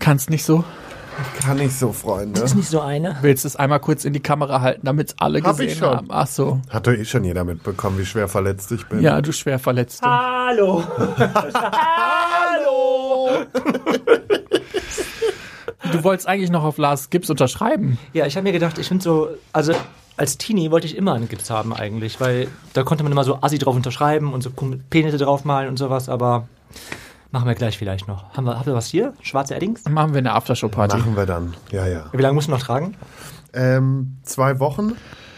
Kannst nicht so? Kann ich so, Freunde. Ist nicht so eine. Willst es einmal kurz in die Kamera halten, damit alle Hab gesehen ich schon. haben? Ach so. Hat doch eh schon jeder mitbekommen, wie schwer verletzt ich bin. Ja, du schwer Verletzte. Hallo. Hallo. Du wolltest eigentlich noch auf Lars Gibbs unterschreiben. Ja, ich habe mir gedacht, ich finde so, also als Teenie wollte ich immer einen Gips haben eigentlich, weil da konnte man immer so assi drauf unterschreiben und so Penisse draufmalen und sowas, aber machen wir gleich vielleicht noch. Haben wir, habt ihr was hier? Schwarze Eddings? Machen wir eine Aftershow-Party. Machen wir dann. Ja, ja. Wie lange musst du noch tragen? Ähm, zwei Wochen,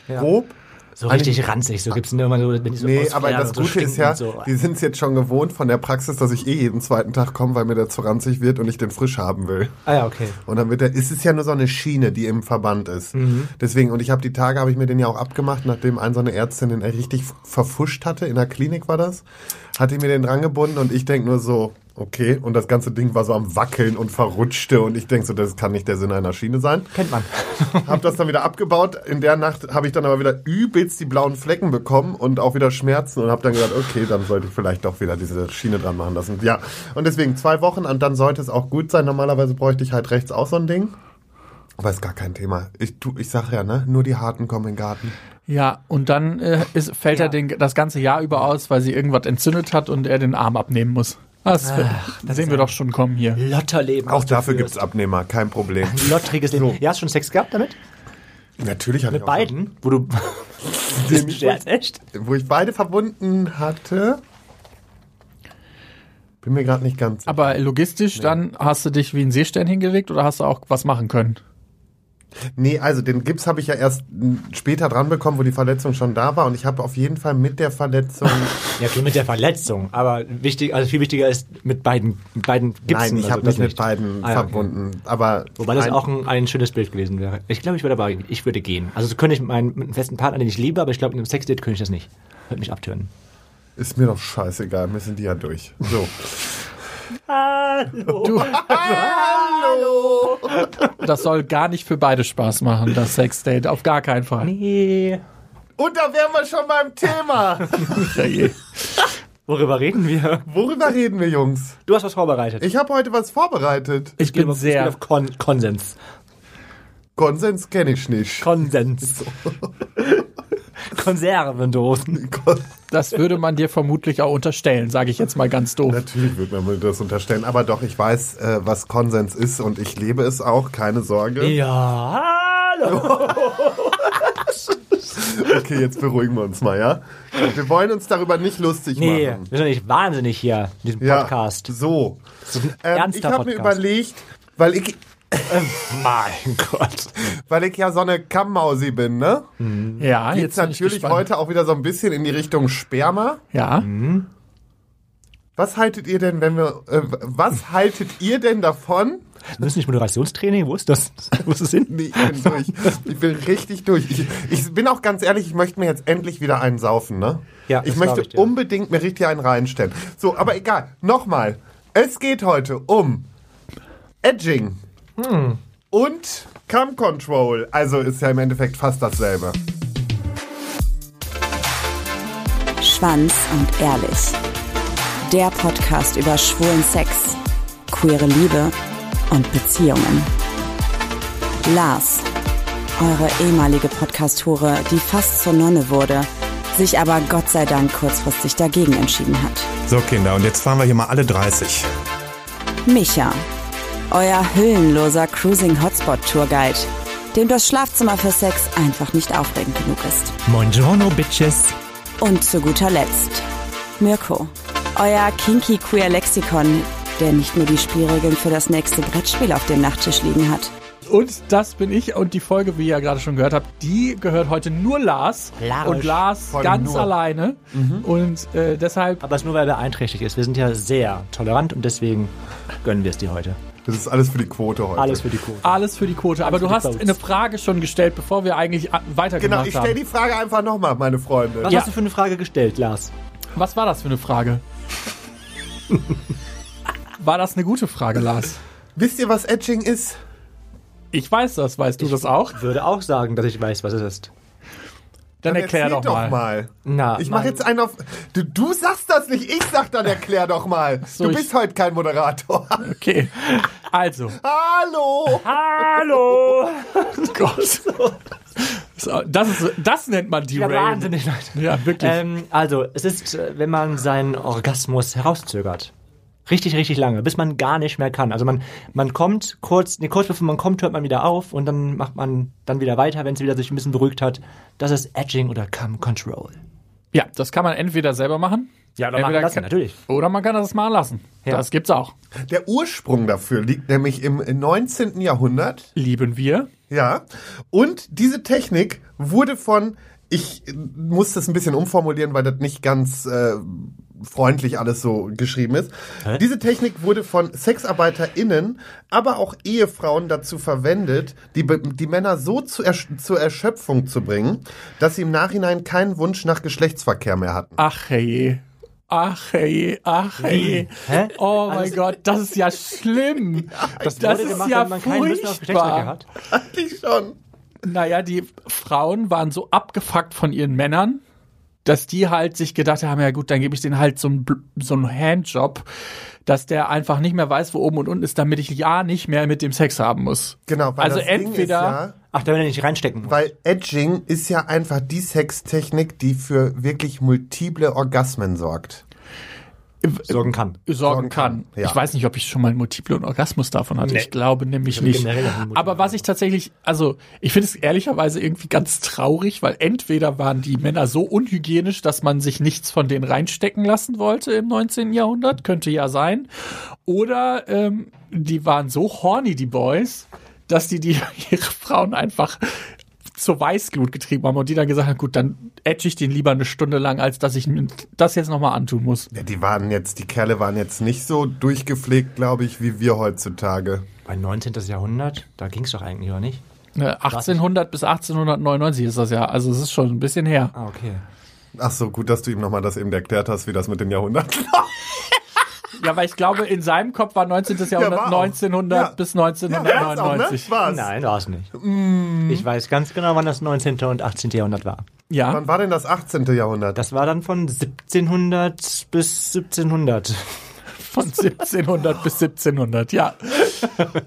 Ja. grob. So richtig ranzig, so gibt's immer so, wenn die so Nee, aber das so Gute ist ja, so. die sind es jetzt schon gewohnt von der Praxis, dass ich eh jeden zweiten Tag komme, weil mir der zu ranzig wird und ich den frisch haben will. Ah ja, okay. Und dann wird der, ist es ja nur so eine Schiene, die im Verband ist. Mhm. Deswegen, und ich habe die Tage, habe ich mir den ja auch abgemacht, nachdem ein so eine Ärztin den richtig verfuscht hatte, in der Klinik war das, hat die mir den dran gebunden und ich denk nur so, okay, und das ganze Ding war so am Wackeln und verrutschte und ich denk so, das kann nicht der Sinn einer Schiene sein. Kennt man. Hab das dann wieder abgebaut. In der Nacht habe ich dann aber wieder übelst die blauen Flecken bekommen und auch wieder Schmerzen und habe dann gedacht, okay, dann sollte ich vielleicht doch wieder diese Schiene dran machen lassen. Ja, und deswegen zwei Wochen und dann sollte es auch gut sein. Normalerweise bräuchte ich halt rechts auch so ein Ding. Aber ist gar kein Thema. Ich, tu, ich sag ja, ne, nur die Harten kommen in den Garten. Ja, und dann äh, ist, fällt er den, das ganze Jahr über aus, weil sie irgendwas entzündet hat und er den Arm abnehmen muss. Das, das sehen wir doch schon kommen hier. Lotterleben. Auch dafür führst. gibt's Abnehmer, kein Problem. Lottriges Leben. Ja, hast du schon Sex gehabt damit? Natürlich hatte Mit ich auch beiden? Wo du. ein Scherz, echt? Wo ich beide verbunden hatte. Bin mir gerade nicht ganz. Aber logistisch, dann hast du dich wie ein Seestern hingelegt oder hast du auch was machen können? Nee, also den Gips habe ich ja erst m, später dran bekommen, wo die Verletzung schon da war. Und ich habe auf jeden Fall mit der Verletzung. Ja, okay, mit der Verletzung. Aber wichtig, also viel wichtiger ist mit beiden, mit beiden Gipsen. Nein, ich also habe das mich mit beiden Ah, ja, okay. verbunden. Aber Wobei das auch ein, ein schönes Bild gewesen wäre. Ich glaube, ich würde aber, ich würde gehen. Also so könnte ich mit meinem mit einem festen Partner, den ich liebe, aber ich glaube, mit einem Sexdate könnte ich das nicht. Würde mich abtören. ist mir doch scheißegal. Wir sind die ja durch. So. Hallo. Du, das soll gar nicht für beide Spaß machen, das Sexdate. Auf gar keinen Fall. Nee. Und da wären wir schon beim Thema. Worüber reden wir? Worüber reden wir, Jungs? Du hast was vorbereitet. Ich habe heute was vorbereitet. Ich bin auf- ich gehe sehr. auf Kon Konsens. Konsens kenne ich nicht. Konsens. Konservendosen. Das würde man dir vermutlich auch unterstellen, sage ich jetzt mal ganz doof. Natürlich wird man mir das unterstellen. Aber doch, ich weiß, äh, was Konsens ist und ich lebe es auch. Keine Sorge. Ja, hallo. Okay, jetzt beruhigen wir uns mal, ja? Wir wollen uns darüber nicht lustig Nee, machen. wir sind nicht wahnsinnig hier, in diesem Ja, Podcast. so. Ähm, ich habe mir überlegt, weil ich, Mein Gott. weil ich ja so eine Kammmausi bin, ne? Ja, Geht's jetzt natürlich heute auch wieder so ein bisschen in die Richtung Sperma. Ja, Was haltet ihr denn, wenn wir, äh, was haltet ihr denn davon? Das ist nicht Moderationstraining, wo ist das? Wo ist das hin? Nee, ich bin durch. Ich bin richtig durch. Ich, ich bin auch ganz ehrlich, ich möchte mir jetzt endlich wieder einen saufen, ne? Ja, Ich möchte ich dir. unbedingt mir richtig einen reinstellen. So, aber egal. Nochmal. Es geht heute um Edging Hm. und Cam Control. Also ist ja im Endeffekt fast dasselbe. Schwanz und Ehrlich. Der Podcast über schwulen Sex, queere Liebe und Beziehungen. Lars, eure ehemalige Podcast-Hure, die fast zur Nonne wurde, sich aber Gott sei Dank kurzfristig dagegen entschieden hat. So, Kinder, und jetzt fahren wir hier mal alle 30. Micha, euer hüllenloser Cruising Hotspot Tourguide, dem das Schlafzimmer für Sex einfach nicht aufregend genug ist. Buongiorno, Bitches. Und zu guter Letzt Mirko, euer kinky queer Lexikon, der nicht nur die Spielregeln für das nächste Brettspiel auf dem Nachttisch liegen hat. und das bin ich und die Folge, wie ihr ja gerade schon gehört habt, die gehört heute nur Lars. Lars. Und Lars Voll ganz nur. alleine. Und äh, deshalb, Aber es ist nur, weil er beeinträchtigt ist. Wir sind ja sehr tolerant und deswegen gönnen wir es dir heute. Das ist alles für die Quote heute. Alles für die Quote. alles für die Quote. Aber Alles du hast Votes. eine Frage schon gestellt, bevor wir eigentlich a- Genau, weitergemacht ich stelle die Frage einfach nochmal, meine Freunde. Was Ja. hast du für eine Frage gestellt, Lars? Was war das für eine Frage? war das eine gute Frage, Lars? Wisst ihr, was Edging ist? Ich weiß das, weißt du das auch? Würde auch sagen, dass ich weiß, was es ist. Dann, erklär erzähl doch mal. Na, Ich mache jetzt einen auf. Du, du sagst das nicht, ich sag dann erklär doch mal. So, du ich- bist heute kein Moderator. Okay. Also, Hallo! Hallo! Gott. So, das, ist, das nennt man die Ja, wahnsinnig, Leute. Ja, wirklich. Ähm, also, es ist, äh, wenn man seinen Orgasmus herauszögert. Richtig, richtig lange, bis man gar nicht mehr kann. Also man, man kommt kurz, nee, kurz bevor man kommt, hört man wieder auf und dann macht man dann wieder weiter, wenn es wieder sich ein bisschen beruhigt hat. Das ist Edging oder Come Control. ja, das kann man entweder selber machen. Ja, oder entweder machen lassen, kann- natürlich. Oder man kann das mal lassen. Ja. Das gibt's auch. Der Ursprung dafür liegt nämlich im 19. Jahrhundert. Lieben wir. Ja. Und diese Technik wurde von, ich muss das ein bisschen umformulieren, weil das nicht ganz äh, freundlich alles so geschrieben ist. Hä? Diese Technik wurde von SexarbeiterInnen, aber auch Ehefrauen dazu verwendet, die, die Männer so zu ersch zur Erschöpfung zu bringen, dass sie im Nachhinein keinen Wunsch nach Geschlechtsverkehr mehr hatten. Ach hey. Ach hey, ach hey. Hä? Oh mein Also- Gott, das ist ja schlimm. das wurde ist gemacht, ja wenn man keinen Lust auf Geschlechtsverkehr furchtbar. hat. Eigentlich schon. Naja, die Frauen waren so abgefuckt von ihren Männern, dass die halt sich gedacht haben, ja gut, dann gebe ich denen halt so einen, Bl- so einen Handjob, dass der einfach nicht mehr weiß, wo oben und unten ist, damit ich ja nicht mehr mit dem Sex haben muss. Genau, weil Also das Ding ist entweder- ja, Ach, da will er nicht reinstecken. muss. Weil Edging ist ja einfach die Sextechnik, die für wirklich multiple Orgasmen sorgt. Sorgen kann. sorgen kann. ja. Ich weiß nicht, ob ich schon mal einen multiplen Orgasmus davon hatte. Nee. Ich glaube nämlich nicht. noch einen multiplen Aber was ich tatsächlich, also ich finde es ehrlicherweise irgendwie ganz traurig, weil entweder waren die Männer so unhygienisch, dass man sich nichts von denen reinstecken lassen wollte im 19. Jahrhundert, könnte ja sein. Oder ähm, die waren so horny, die Boys, dass die, die ihre Frauen einfach zur Weißglut getrieben haben und die dann gesagt haben, gut, dann edge ich den lieber eine Stunde lang, als dass ich mir das jetzt nochmal antun muss. Ja, die waren jetzt, die Kerle waren jetzt nicht so durchgepflegt, glaube ich, wie wir heutzutage. Bei 19. Jahrhundert, da ging es doch eigentlich, oder nicht? Ne, 1800 bis 1899 ist das ja, also es ist schon ein bisschen her. Ah, okay. Ach so, gut, dass du ihm nochmal das eben erklärt hast, wie das mit den Jahrhunderten Ja, weil ich glaube, in seinem Kopf war 19. Jahrhundert war auch. 1900 Ja. bis war's auch, ne? 1999. War's. Nein, war es nicht. Ich weiß ganz genau, wann das 19. und 18. Jahrhundert war. Ja, Wann war denn das 18. Jahrhundert? Das war dann von 1700 bis 1700. von 1700 bis 1700, ja.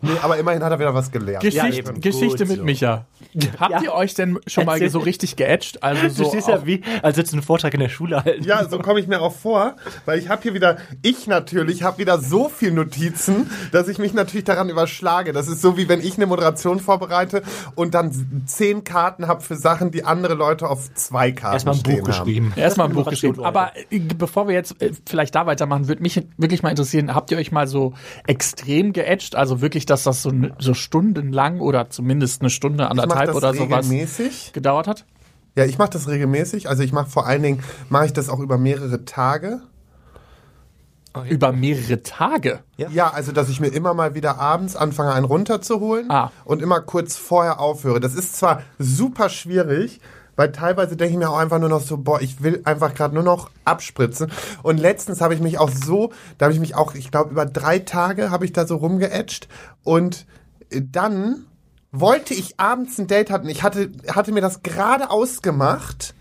nee, aber immerhin hat er wieder was gelernt. Geschichte, eben. Geschichte Gut mit so. Micha. Habt Ja. ihr euch denn schon mal so richtig geätscht? Also Du so stehst auch- ja wie, als würdest du einen Vortrag in der Schule halten. Ja, so komme ich mir auch vor, weil ich habe hier wieder, ich natürlich, habe wieder so viel Notizen, dass ich mich natürlich daran überschlage. Das ist so, wie wenn ich eine Moderation vorbereite und dann zehn Karten habe für Sachen, die andere Leute auf zwei Karten Erstmal ein stehen Buch geschrieben. Erstmal ein Buch geschrieben. Aber äh, bevor wir jetzt äh, vielleicht da weitermachen, würde mich wirklich mal interessieren, habt ihr euch mal so extrem geätscht? Also wirklich, dass das so, so stundenlang oder zumindest eine Stunde, mache anderthalb das oder sowas regelmäßig. gedauert hat? Ja, ich mache das regelmäßig. Also ich mache vor allen Dingen, mache ich das auch über mehrere Tage. Über mehrere Tage. Ja. Ja, also dass ich mir immer mal wieder abends anfange, einen runterzuholen Ah. und immer kurz vorher aufhöre. Das ist zwar super schwierig, weil teilweise denke ich mir auch einfach nur noch so, boah, ich will einfach gerade nur noch abspritzen. Und letztens habe ich mich auch so, da habe ich mich auch, ich glaube, über drei Tage habe ich da so rumgeätscht und äh, dann wollte ich abends ein Date hatten. Ich hatte, hatte mir das gerade ausgemacht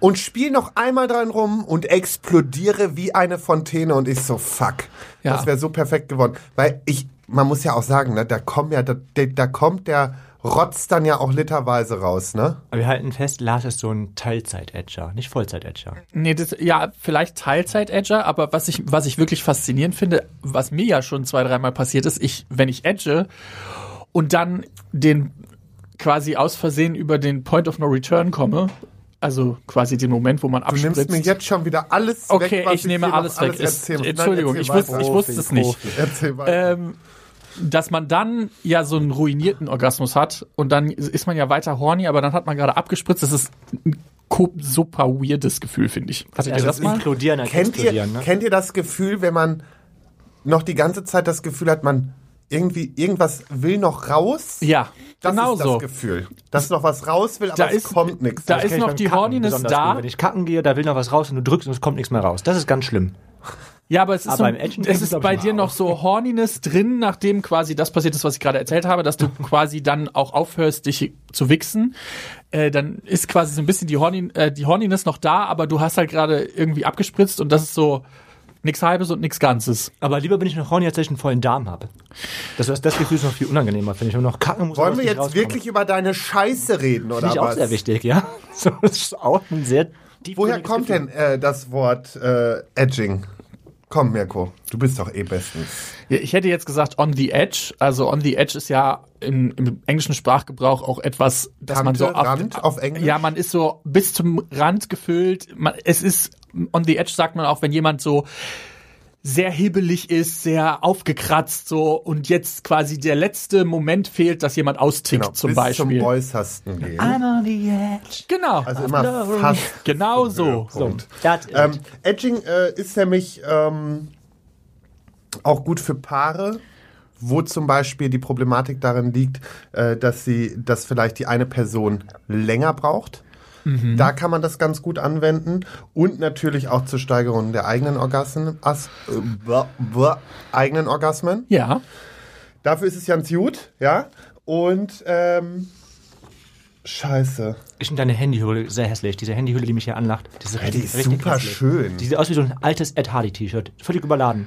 und spiel noch einmal dran rum und explodiere wie eine Fontäne und ich so, fuck. Ja. Das wäre so perfekt geworden. Weil ich, man muss ja auch sagen, ne, da kommt ja, da, da, kommt der Rotz dann ja auch literweise raus, ne? Aber wir halten fest, Lars ist so ein Teilzeit-Edger, nicht Vollzeit-Edger. Nee, das, ja, vielleicht Teilzeit-Edger, aber was ich, was ich wirklich faszinierend finde, was mir ja schon zwei, dreimal passiert ist, ich, wenn ich edge und dann den quasi aus Versehen über den Point of No Return komme, also quasi den Moment, wo man Du nimmst abspritzt. mir jetzt schon wieder alles Okay, weg, was ich nehme hier noch alles weg. Ist- erzählen muss. Entschuldigung, Nein, ich wusste- ich wusste es nicht. Ähm, dass man dann ja so einen ruinierten Orgasmus hat und dann ist man ja weiter horny, aber dann hat man gerade abgespritzt. Das ist ein super weirdes Gefühl, finde ich. Hattet ihr Also das mal? Implodieren als kennt, ihr, ne? kennt ihr das Gefühl, wenn man noch die ganze Zeit das Gefühl hat, man irgendwie irgendwas will noch raus? Ja, Das genau ist das so. Gefühl. Dass noch was raus will, aber Da es ist- kommt nichts. da Das ist noch die Kacken Horniness da. Gut. Wenn ich kacken gehe, da will noch was raus und du drückst und es kommt nichts mehr raus. Das ist ganz schlimm. Ja, aber es ist, Aber so, es ist bei dir noch so Horniness drin, nachdem quasi das passiert ist, was ich gerade erzählt habe, dass du quasi dann auch aufhörst, dich zu wichsen. Äh, dann ist quasi so ein bisschen die, Hornin, äh, die Horniness noch da, aber du hast halt gerade irgendwie abgespritzt und das ist so nix Halbes und nix Ganzes. Aber lieber bin ich noch horny, als dass ich einen vollen Darm habe. Das, das, das Gefühl ist noch viel unangenehmer, finde ich. Und noch kacken muss. Wollen wir jetzt rauskommen. wirklich über deine Scheiße reden, oder Finde ich auch was? sehr wichtig, ja. So, das ist auch ein sehr Woher kommt Gefühl. denn äh, das Wort äh, Edging? Komm, Mirko, du bist doch eh bestens. Ja, ich hätte jetzt gesagt on the edge. Also on the edge ist ja in, im englischen Sprachgebrauch auch etwas, dass man Kante, so auf, Rand auf Englisch? Ja, man ist so bis zum Rand gefüllt. Man, es ist on the edge sagt man auch, wenn jemand so sehr hibbelig ist, sehr aufgekratzt so und jetzt quasi der letzte Moment fehlt, dass jemand austickt zum Genau, bis Beispiel. zum Äußersten gehen. I'm on the edge. genau. Also immer fast genau so. It. Ähm, Edging äh, ist nämlich ähm, auch gut für Paare, wo zum Beispiel die Problematik darin liegt, äh, dass sie, dass vielleicht die eine Person länger braucht. Da kann man das ganz gut anwenden und natürlich auch zur Steigerung der eigenen Orgasmen, as, äh, blah, blah, eigenen Orgasmen. Ja. Dafür ist es ganz gut, ja. Und ähm, Scheiße. Ich finde deine Handyhülle sehr hässlich. Diese Handyhülle, die mich hier anlacht. Die ist, richtig, die ist super hässlich. schön. Die sieht aus wie so ein altes Ed Hardy T-Shirt. Völlig überladen.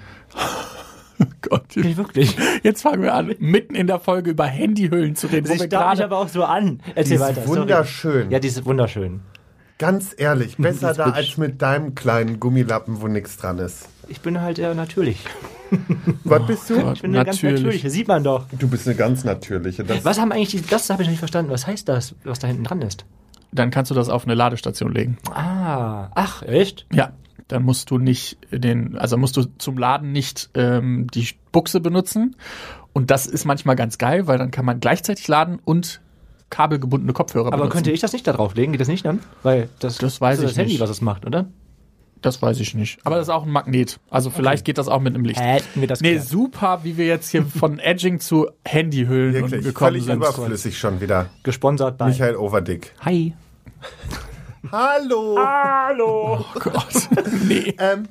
Gott. Nicht wirklich. Jetzt fangen wir an, mitten in der Folge über Handyhüllen zu reden, wir starrt mich gerade aber auch so an. Erzähl ist weiter. sorry. wunderschön. Ja, die ist wunderschön. Ganz ehrlich, besser da als mit deinem kleinen Gummilappen, wo nichts dran ist. Ich bin halt eher natürlich. Was bist du? Gott. Ich bin eine ganz Natürlich. natürliche. Sieht man doch. Du bist eine ganz natürliche. Das Was haben eigentlich die, das habe ich noch nicht verstanden. Was heißt das, was da hinten dran ist? dann kannst du das auf eine Ladestation legen. Ah, ach, echt? Ja, dann musst du nicht den, also musst du zum Laden nicht ähm, die Buchse benutzen. Und das ist manchmal ganz geil, weil dann kann man gleichzeitig laden und kabelgebundene Kopfhörer Aber benutzen. könnte ich das nicht da drauf legen? Geht das nicht dann? Weil das, Das weiß ist ich das Handy, nicht. was es macht, oder? Das weiß ich nicht. Aber das ist auch ein Magnet. Also vielleicht geht das auch mit einem Licht. Hätten wir das Nee, geklärt. super, wie wir jetzt hier von Edging zu Handyhüllen wirklich gekommen völlig sind. überflüssig schon wieder. Gesponsert bei. Michael Overdick. Hi. Hallo. Hallo. Oh Gott. nee. Ähm,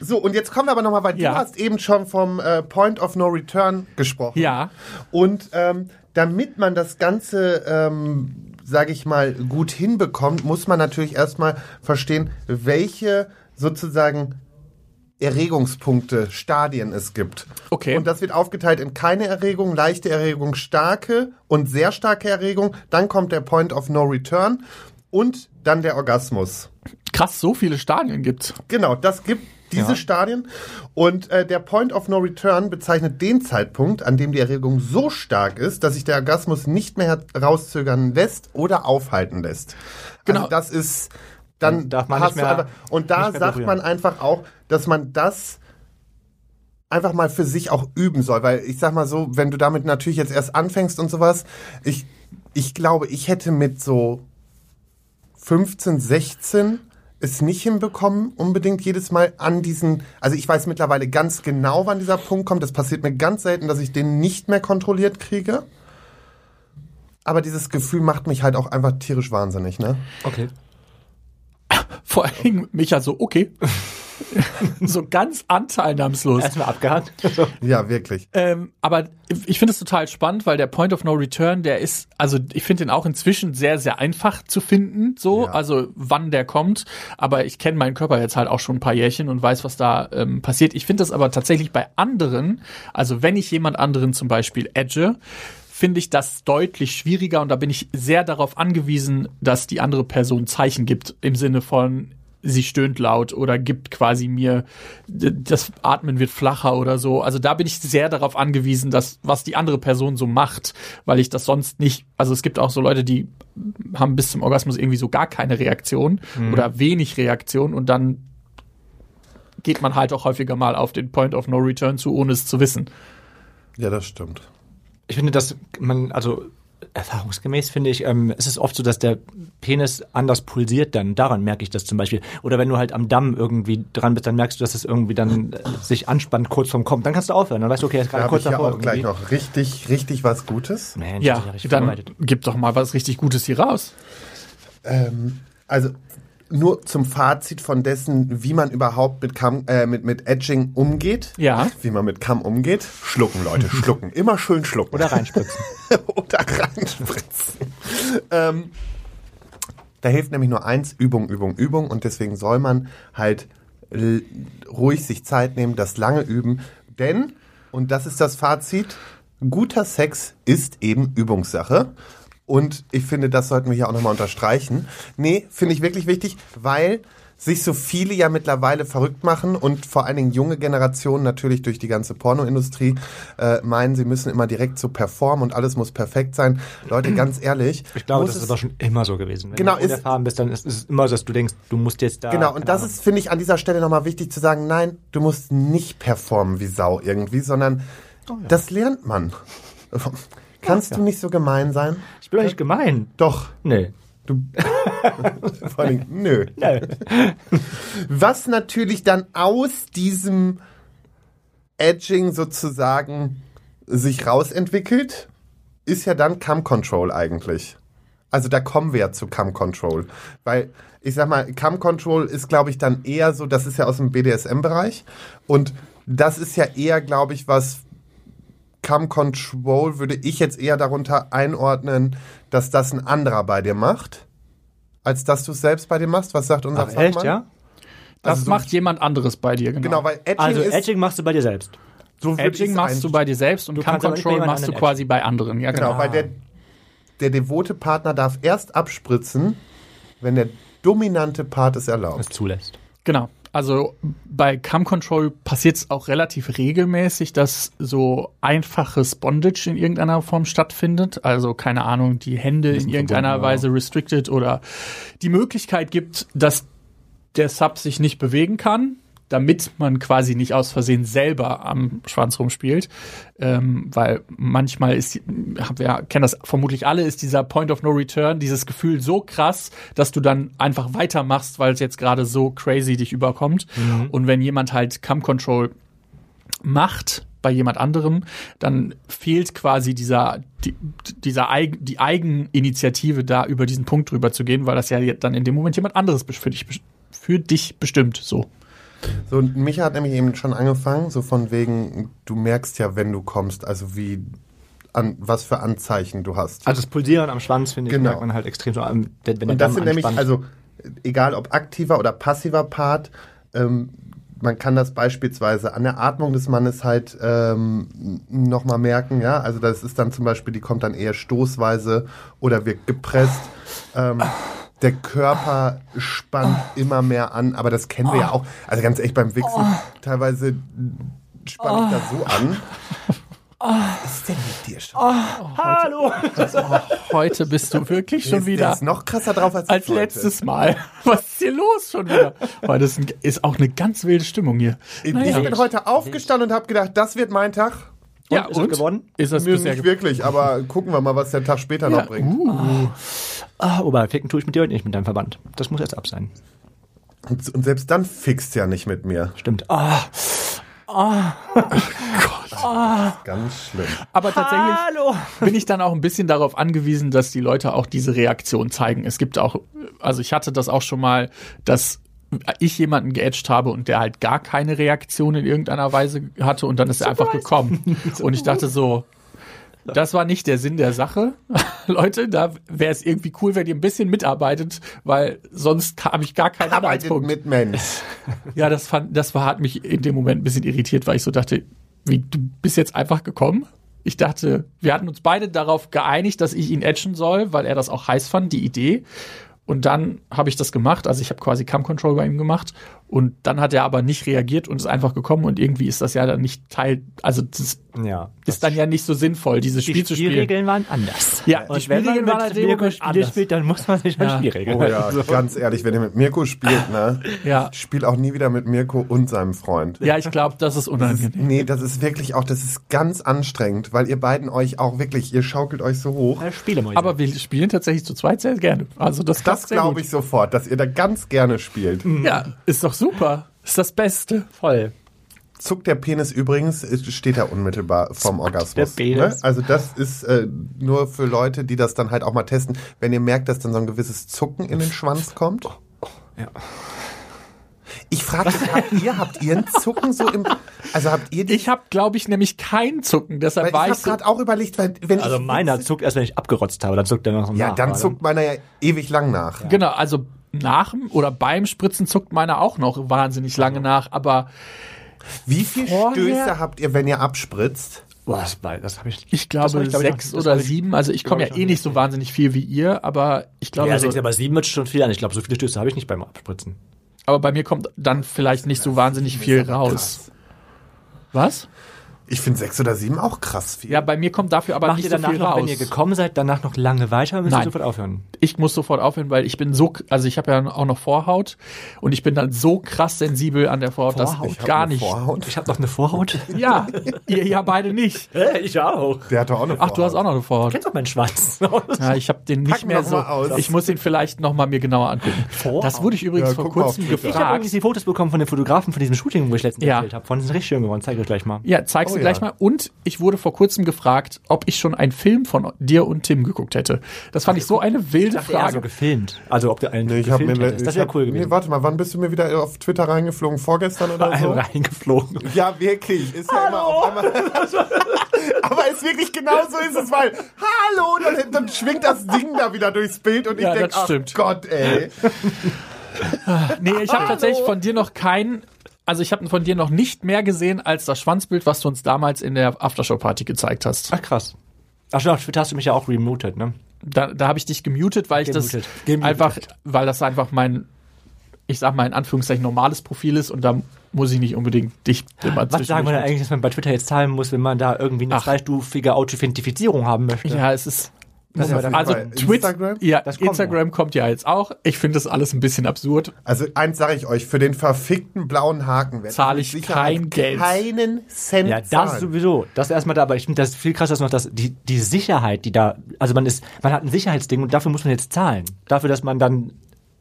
so, und jetzt kommen wir aber nochmal, weil Ja. du hast eben schon vom äh, Point of No Return gesprochen. Ja. Und ähm, damit man das Ganze, ähm, sage ich mal, gut hinbekommt, muss man natürlich erstmal verstehen, welche sozusagen Erregungspunkte, Stadien es gibt. Okay. Und das wird aufgeteilt in keine Erregung, leichte Erregung, starke und sehr starke Erregung. Dann kommt der Point of No Return und dann der Orgasmus. Krass, so viele Stadien gibt's. Genau, das gibt diese Ja. Stadien. Und äh, der Point of No Return bezeichnet den Zeitpunkt, an dem die Erregung so stark ist, dass sich der Orgasmus nicht mehr rauszögern lässt oder aufhalten lässt. Genau. Also das ist dann Dann darf man hast nicht du mehr- einfach, und da sagt berühren. man einfach auch, dass man das einfach mal für sich auch üben soll, weil ich sag mal so, wenn du damit natürlich jetzt erst anfängst und sowas, ich ich glaube, ich hätte mit so 15, 16 es nicht hinbekommen, unbedingt jedes Mal an diesen, also ich weiß mittlerweile ganz genau, wann dieser Punkt kommt. Das passiert mir ganz selten, dass ich den nicht mehr kontrolliert kriege. Aber dieses Gefühl macht mich halt auch einfach tierisch wahnsinnig, ne? Okay. Vor allem Micha so, okay. so ganz anteilnahmslos. Erstmal abgehakt. Ja, wirklich. Ähm, aber ich finde es total spannend, weil der Point of No Return, der ist, also ich finde den auch inzwischen sehr, sehr einfach zu finden, so, Ja. also wann der kommt. Aber ich kenne meinen Körper jetzt halt auch schon ein paar Jährchen und weiß, was da ähm, passiert. Ich finde das aber tatsächlich bei anderen, also wenn ich jemand anderen zum Beispiel edge, finde ich das deutlich schwieriger und da bin ich sehr darauf angewiesen, dass die andere Person Zeichen gibt im Sinne von sie stöhnt laut oder gibt quasi mir das Atmen wird flacher oder so. Also da bin ich sehr darauf angewiesen, dass was die andere Person so macht, weil ich das sonst nicht. Also es gibt auch so Leute, die haben bis zum Orgasmus irgendwie so gar keine Reaktion oder wenig Reaktion und dann geht man halt auch häufiger mal auf den Point of No Return zu, ohne es zu wissen. Ja, das stimmt. Ich finde, dass man, also erfahrungsgemäß finde ich, ähm, es ist oft so, dass der Penis anders pulsiert dann. Daran merke ich das zum Beispiel. Oder wenn du halt am Damm irgendwie dran bist, dann merkst du, dass es irgendwie dann äh, sich anspannt kurz vorm Kommen. Dann kannst du aufhören. Dann weißt du, okay, er ist Da gerade habe kurz ich ja davor. auch gleich irgendwie. noch richtig, richtig was Gutes. Mensch, Ja, richtig dann gib doch mal was richtig Gutes hier raus. Ähm, also nur zum Fazit von dessen, wie man überhaupt mit, Kamm, äh, mit, mit Edging umgeht. Ja. Wie man mit Kamm umgeht. Schlucken, Leute, schlucken. Immer schön schlucken. Oder reinspritzen. Oder reinspritzen. ähm, da hilft nämlich nur eins, Übung, Übung, Übung. Und deswegen soll man halt ruhig sich Zeit nehmen, das lange üben. Denn, und das ist das Fazit, guter Sex ist eben Übungssache. Und ich finde, das sollten wir hier auch nochmal unterstreichen. Nee, finde ich wirklich wichtig, weil sich so viele ja mittlerweile verrückt machen und vor allen Dingen junge Generationen natürlich durch die ganze Pornoindustrie äh, meinen, sie müssen immer direkt so performen und alles muss perfekt sein. Leute, ganz ehrlich. Ich glaube, das ist aber schon immer so gewesen. Wenn Genau, du ist- unerfahren bist, dann ist ist es immer so, dass du denkst, du musst jetzt da. Genau, und das Ahnung. ist, finde ich, an dieser Stelle nochmal wichtig zu sagen, nein, du musst nicht performen wie Sau irgendwie, sondern Oh das lernt man. Kannst du nicht so gemein sein? Ich bin doch nicht gemein. Doch. Nee. Du. Vor allem, nö. Nee. Was natürlich dann aus diesem Edging sozusagen sich rausentwickelt, ist ja dann Cam Control eigentlich. Also da kommen wir ja zu Cam Control. Weil, ich sag mal, Cam Control ist, glaube ich, dann eher so, das ist ja aus dem BDSM-Bereich. Und das ist ja eher, glaube ich, was Cam Control würde ich jetzt eher darunter einordnen, dass das ein anderer bei dir macht, als dass du es selbst bei dir machst. Was sagt unser Ach, echt, Fachmann? ja? Das Also so- macht jemand anderes bei dir, genau. Genau, weil Edging Also, ist, Edging machst du bei dir selbst. so Edging machst du bei dir selbst und Cam Control machst du quasi bei anderen. Ja, Genau, genau. weil der, der devote Partner darf erst abspritzen, wenn der dominante Part es erlaubt. Es zulässt. Genau. Also bei Cam Control passiert es auch relativ regelmäßig, dass so einfaches Bondage in irgendeiner Form stattfindet. Also keine Ahnung, die Hände in irgendeiner ja. Weise restricted oder die Möglichkeit gibt, dass der Sub sich nicht bewegen kann, damit man quasi nicht aus Versehen selber am Schwanz rumspielt. Ähm, weil manchmal ist, wir kennen das vermutlich alle, ist dieser Point of No Return, dieses Gefühl so krass, dass du dann einfach weitermachst, weil es jetzt gerade so crazy dich überkommt. Und wenn jemand halt Cam Control macht bei jemand anderem, dann fehlt quasi dieser, die, dieser Eigen, die Eigeninitiative da über diesen Punkt drüber zu gehen, weil das ja dann in dem Moment jemand anderes für dich, für dich bestimmt, so. So, und Micha hat nämlich eben schon angefangen, so von wegen, du merkst ja, wenn du kommst, also wie, an, was für Anzeichen du hast. Also das Pulsieren am Schwanz, finde ich, Genau. merkt man halt extrem so, wenn der Und das Damm sind nämlich, also egal ob aktiver oder passiver Part, ähm, man kann das beispielsweise an der Atmung des Mannes halt ähm, nochmal merken, ja. Also das ist dann zum Beispiel, die kommt dann eher stoßweise oder wird gepresst. Ähm, der Körper spannt immer mehr an, aber das kennen wir ja auch. Also ganz echt beim Wichsen, teilweise spanne ich da so an. Was ist denn mit dir schon? Hallo! Heute bist du wirklich schon Der ist- Der wieder ist noch krasser drauf als, als heute. letztes Mal. Was ist hier los schon wieder? Heute ist, ein, ist auch eine ganz wilde Stimmung hier. Ich Naja. bin heute aufgestanden und habe gedacht, das wird mein Tag. Ja, ist es geworden? Ist das Mir bisher nicht wirklich, aber gucken wir mal, was der Tag später noch ja, bringt. uh, Ah, Oberficken tue ich mit dir heute nicht mit deinem Verband. Das muss jetzt ab sein. Und, und selbst dann fixt ja nicht mit mir. Stimmt. Ah, Ganz schlimm. Aber tatsächlich hallo! bin ich dann auch ein bisschen darauf angewiesen, dass die Leute auch diese Reaktion zeigen. Es gibt auch, also ich hatte das auch schon mal, dass ich jemanden geedged habe und der halt gar keine Reaktion in irgendeiner Weise hatte und dann ist er einfach gekommen. Und ich dachte so, das war nicht der Sinn der Sache. Leute, da wäre es irgendwie cool, wenn ihr ein bisschen mitarbeitet, weil sonst habe ich gar keinen Arbeitet Anhaltspunkt. mit Mensch. Ja, das fand, das war, hat mich in dem Moment ein bisschen irritiert, weil ich so dachte, wie, du bist jetzt einfach gekommen? Ich dachte, wir hatten uns beide darauf geeinigt, dass ich ihn edgen soll, weil er das auch heiß fand, die Idee. Und dann habe ich das gemacht, also ich habe quasi Cam Control bei ihm gemacht und dann hat er aber nicht reagiert und ist einfach gekommen und irgendwie ist das ja dann nicht Teil, also das Ja. ist dann ja nicht so sinnvoll, dieses Die Spiel zu spielen. Spielregeln waren anders. Ja, die Und wenn man Spielregeln waren halt Mirko Spiele anders. spielt, dann muss man sich an Ja. Spielregeln Oh ja, halten. ganz ehrlich, wenn ihr mit Mirko spielt, ne? Ja. Ich spiele auch nie wieder mit Mirko und seinem Freund. Ja, ich glaube, das ist unangenehm. Nee, das ist wirklich auch, das ist ganz anstrengend, weil ihr beiden euch auch wirklich, ihr schaukelt euch so hoch. Ja, Spielemäuse. Aber wir spielen tatsächlich zu zweit sehr gerne. Also das, Das glaube ich sofort, dass ihr da ganz gerne spielt. Ja, ist doch super. Ist das Beste. voll. Zuckt der Penis übrigens, ist- steht er unmittelbar vom Orgasmus. der Penis? Ne? Also das ist äh, nur für Leute, die das dann halt auch mal testen. Wenn ihr merkt, dass dann so ein gewisses Zucken in den Schwanz kommt, Ich frage mich, habt ihr, habt ihr einen Zucken so im, also habt ihr die, Ich habe, glaube ich, nämlich keinen Zucken. Deshalb weil ich war ich habe so, gerade auch überlegt, weil wenn Also ich, meiner zuckt erst, wenn ich abgerotzt habe, dann zuckt er noch so ja, nach. dann zuckt meiner ja ewig lang nach. Genau, also nach dem oder beim Spritzen zuckt meiner auch noch wahnsinnig lange nach, aber Wie viele Stöße habt ihr, wenn ihr abspritzt? Boah, das, habe ich. ich glaube ich, glaub ich, sechs noch- das oder ich- sieben. Also ich komme ja ich eh noch nicht so wahnsinnig viel wie ihr, aber ich glaube, Ja, so, sechs, aber sieben wird schon viel an. Ich glaube, so viele Stöße habe ich nicht beim Abspritzen. aber bei mir kommt dann vielleicht nicht so wahnsinnig viel raus. Was? Ich finde sechs oder sieben auch krass viel. Ja, bei mir kommt dafür aber Macht nicht ihr so danach viel noch, raus. wenn ihr gekommen seid, danach noch lange weiter müsst ihr Nein. sofort aufhören? ich muss sofort aufhören, weil ich bin so, also ich habe ja auch noch Vorhaut und ich bin dann so krass sensibel an der Vorhaut, dass Vorhaut? ich Ich gar nicht. Vorhaut. Ich habe noch eine Vorhaut. Ja, ihr ja beide nicht. Hä, ich auch. Der hat doch auch eine Ach, du hast auch noch eine Vorhaut. Kennst doch meinen Schwanz. Ja, ich habe den nicht Packen mehr so. aus. Ich muss ihn vielleicht noch mal mir genauer angucken. Vorhaut? Das wurde ich übrigens Ja, vor kurzem Twitter. Ich habe gefragt. übrigens die Fotos bekommen von den Fotografen von diesem Shooting, wo ich letztens Ja. erzählt habe. Von sind richtig schön geworden. Zeig euch gleich mal. Ja, zeigst Oh du gleich mal. Und ich wurde vor kurzem gefragt, ob ich schon einen Film von dir und Tim geguckt hätte. Das fand ich so eine wilde Ich dachte, Frage. gefilmt. Also ob du einen Nee, ich habe gefilmt mir, hättest. Das wäre hab- cool gewesen. Nee, warte mal, wann bist du mir wieder auf Twitter reingeflogen? Vorgestern oder so? reingeflogen. Ja, wirklich. Ist ja immer auf einmal. Aber es wirklich genau so ist es, weil Hallo, dann, dann schwingt das Ding da wieder durchs Bild und ich Ja, denke, das ach stimmt. Gott, ey. Nee, ich habe tatsächlich von dir noch keinen. Also ich habe von dir noch nicht mehr gesehen als das Schwanzbild, was du uns damals in der Aftershow-Party gezeigt hast. Ach krass. Ach schon, auf Twitter hast du mich ja auch remutet, ne? Da, da habe ich dich gemutet, weil ich Gemutet. das Gemutet. einfach, weil das einfach mein, ich sag mal in Anführungszeichen normales Profil ist und da muss ich nicht unbedingt dich immer Was sagen wir denn eigentlich, dass man bei Twitter jetzt zahlen muss, wenn man da irgendwie eine Ach. zweistufige Authentifizierung haben möchte? Ja, es ist. Das ist ja der- Also Twitter, Instagram? ja, Das kommt Instagram kommt ja jetzt auch. Ich finde das alles ein bisschen absurd. Also eins sage ich euch, für den verfickten blauen Haken werde Zahl mit ich kein Geld. Keinen Cent Ja, das zahlen. sowieso. Das erstmal da, aber ich finde das viel krasser ist noch, dass die, die Sicherheit, die da, also man ist, man hat ein Sicherheitsding und dafür muss man jetzt zahlen. Dafür, dass man dann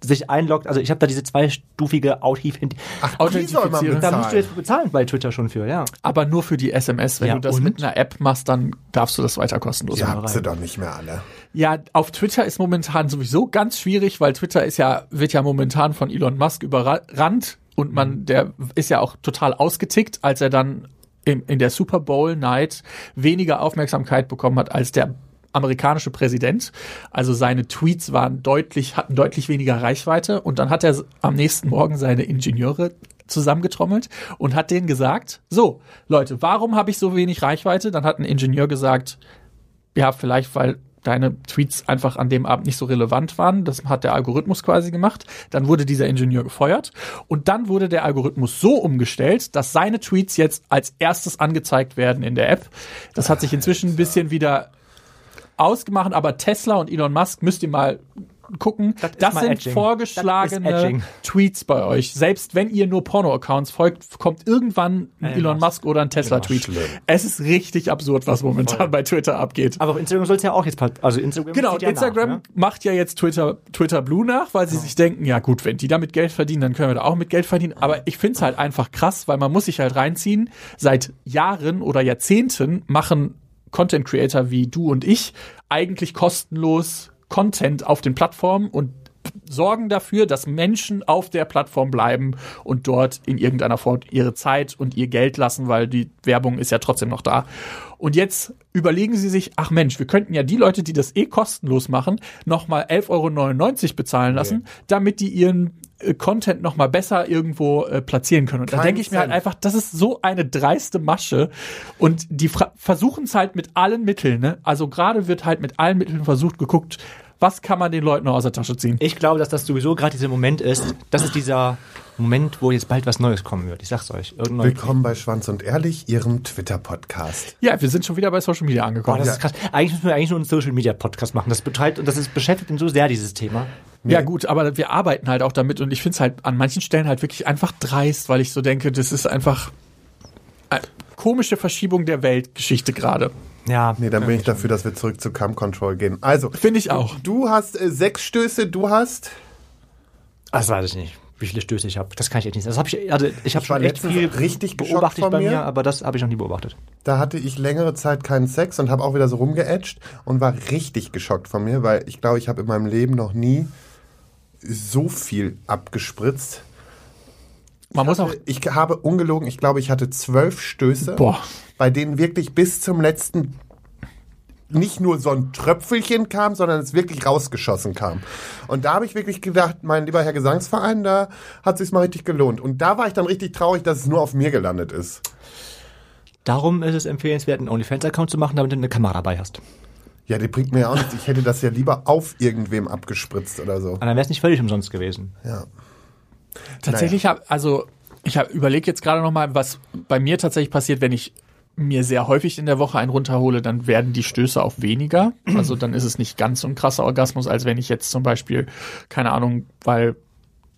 sich einloggt. Also ich habe da diese zweistufige Authentifizierung. Ach, die soll man Authentifizieren. Da musst du jetzt bezahlen bei Twitter schon für, ja. Aber nur für die SMS. Wenn Ja, du das und? mit einer App machst, dann darfst du das weiter kostenlos machen. habt sie doch nicht mehr alle. Ja, auf Twitter ist momentan sowieso ganz schwierig, weil Twitter ist ja, wird ja momentan von Elon Musk überrannt und man, der ist ja auch total ausgetickt, als er dann in, in der Super Bowl Night weniger Aufmerksamkeit bekommen hat als der amerikanische Präsident. Also seine Tweets waren deutlich, hatten deutlich weniger Reichweite und dann hat er am nächsten Morgen seine Ingenieure zusammengetrommelt und hat denen gesagt, so, Leute, warum habe ich so wenig Reichweite? Dann hat ein Ingenieur gesagt, ja, vielleicht, weil deine Tweets einfach an dem Abend nicht so relevant waren. Das hat der Algorithmus quasi gemacht. Dann wurde dieser Ingenieur gefeuert. Und dann wurde der Algorithmus so umgestellt, dass seine Tweets jetzt als erstes angezeigt werden in der App. Das hat sich inzwischen ein bisschen wieder ausgemacht, aber Tesla und Elon Musk müsst ihr mal gucken. Das Das, sind Edging. Vorgeschlagene. Tweets bei euch. Selbst wenn ihr nur Porno-Accounts folgt, kommt irgendwann ein Elon Elon Musk. Oder ein Tesla-Tweet. schlimm. Es ist richtig absurd, was momentan bei Twitter abgeht. Aber auf Instagram soll es ja auch jetzt, pa- also Instagram Genau, ja Instagram nach, ne? macht ja jetzt Twitter, Twitter Blue nach, weil sie sich denken, ja gut, wenn die damit Geld verdienen, dann können wir da auch mit Geld verdienen. Aber ich find's halt einfach krass, weil man muss sich halt reinziehen. Seit Jahren oder Jahrzehnten machen Content Creator wie du und ich eigentlich kostenlos Content auf den Plattformen und sorgen dafür, dass Menschen auf der Plattform bleiben und dort in irgendeiner Form ihre Zeit und ihr Geld lassen, weil die Werbung ist ja trotzdem noch da. Und jetzt überlegen sie sich, ach Mensch, wir könnten ja die Leute, die das eh kostenlos machen, nochmal 11,99 Euro bezahlen lassen, damit die ihren äh, Content nochmal besser irgendwo äh, platzieren können. Und da Kein denke ich mir halt einfach, das ist so eine dreiste Masche. Und die versuchen es halt mit allen Mitteln, ne? Also gerade wird halt mit allen Mitteln versucht, geguckt, was kann man den Leuten noch aus der Tasche ziehen. Ich glaube, dass das sowieso gerade dieser Moment ist. Das ist dieser Moment, wo jetzt bald was Neues kommen wird. Ich sag's euch. Willkommen bei Schwanz und Ehrlich, Ihrem Twitter-Podcast. Ja, wir sind schon wieder bei Social Media Boah, angekommen. das ist krass. Eigentlich müssen wir eigentlich nur einen Social Media Podcast machen. Das betreibt und das ist, beschäftigt ihn so sehr, dieses Thema. ja, gut, aber wir arbeiten halt auch damit und ich finde es halt an manchen Stellen halt wirklich einfach dreist, weil ich so denke, das ist einfach eine komische Verschiebung der Weltgeschichte gerade. Ja. Nee, dann bin ich dafür, dass wir zurück zu Cam Control gehen. Also, Finde ich auch. du hast äh, sechs Stöße, du hast. Das weiß ich nicht, wie viele Stöße ich habe. Das kann ich echt nicht sagen. Das hab ich, also ich habe schon echt viel richtig beobachtet von bei mir. mir, aber das habe ich noch nie beobachtet. Da hatte ich längere Zeit keinen Sex und habe auch wieder so rumgeätscht und war richtig geschockt von mir, weil ich glaube, ich habe in meinem Leben noch nie so viel abgespritzt. Man muss auch. Ich habe ungelogen, ich glaube, ich hatte zwölf Stöße, Boah. bei denen wirklich bis zum letzten nicht nur so ein Tröpfelchen kam, sondern es wirklich rausgeschossen kam. Und da habe ich wirklich gedacht, mein lieber Herr Gesangsverein, da hat sich's mal richtig gelohnt. Und da war ich dann richtig traurig, dass es nur auf mir gelandet ist. Darum ist es empfehlenswert, einen OnlyFans-Account zu machen, damit du eine Kamera dabei hast. Ja, die bringt mir ja auch nichts. Ich hätte das ja lieber auf irgendwem abgespritzt oder so. Und dann wäre es nicht völlig umsonst gewesen. Ja. Tatsächlich habe, also ich habe überlege jetzt gerade noch mal, was bei mir tatsächlich passiert, wenn ich mir sehr häufig in der Woche einen runterhole, dann werden die Stöße auch weniger. Also dann ist es nicht ganz so ein krasser Orgasmus, als wenn ich jetzt zum Beispiel, keine Ahnung, weil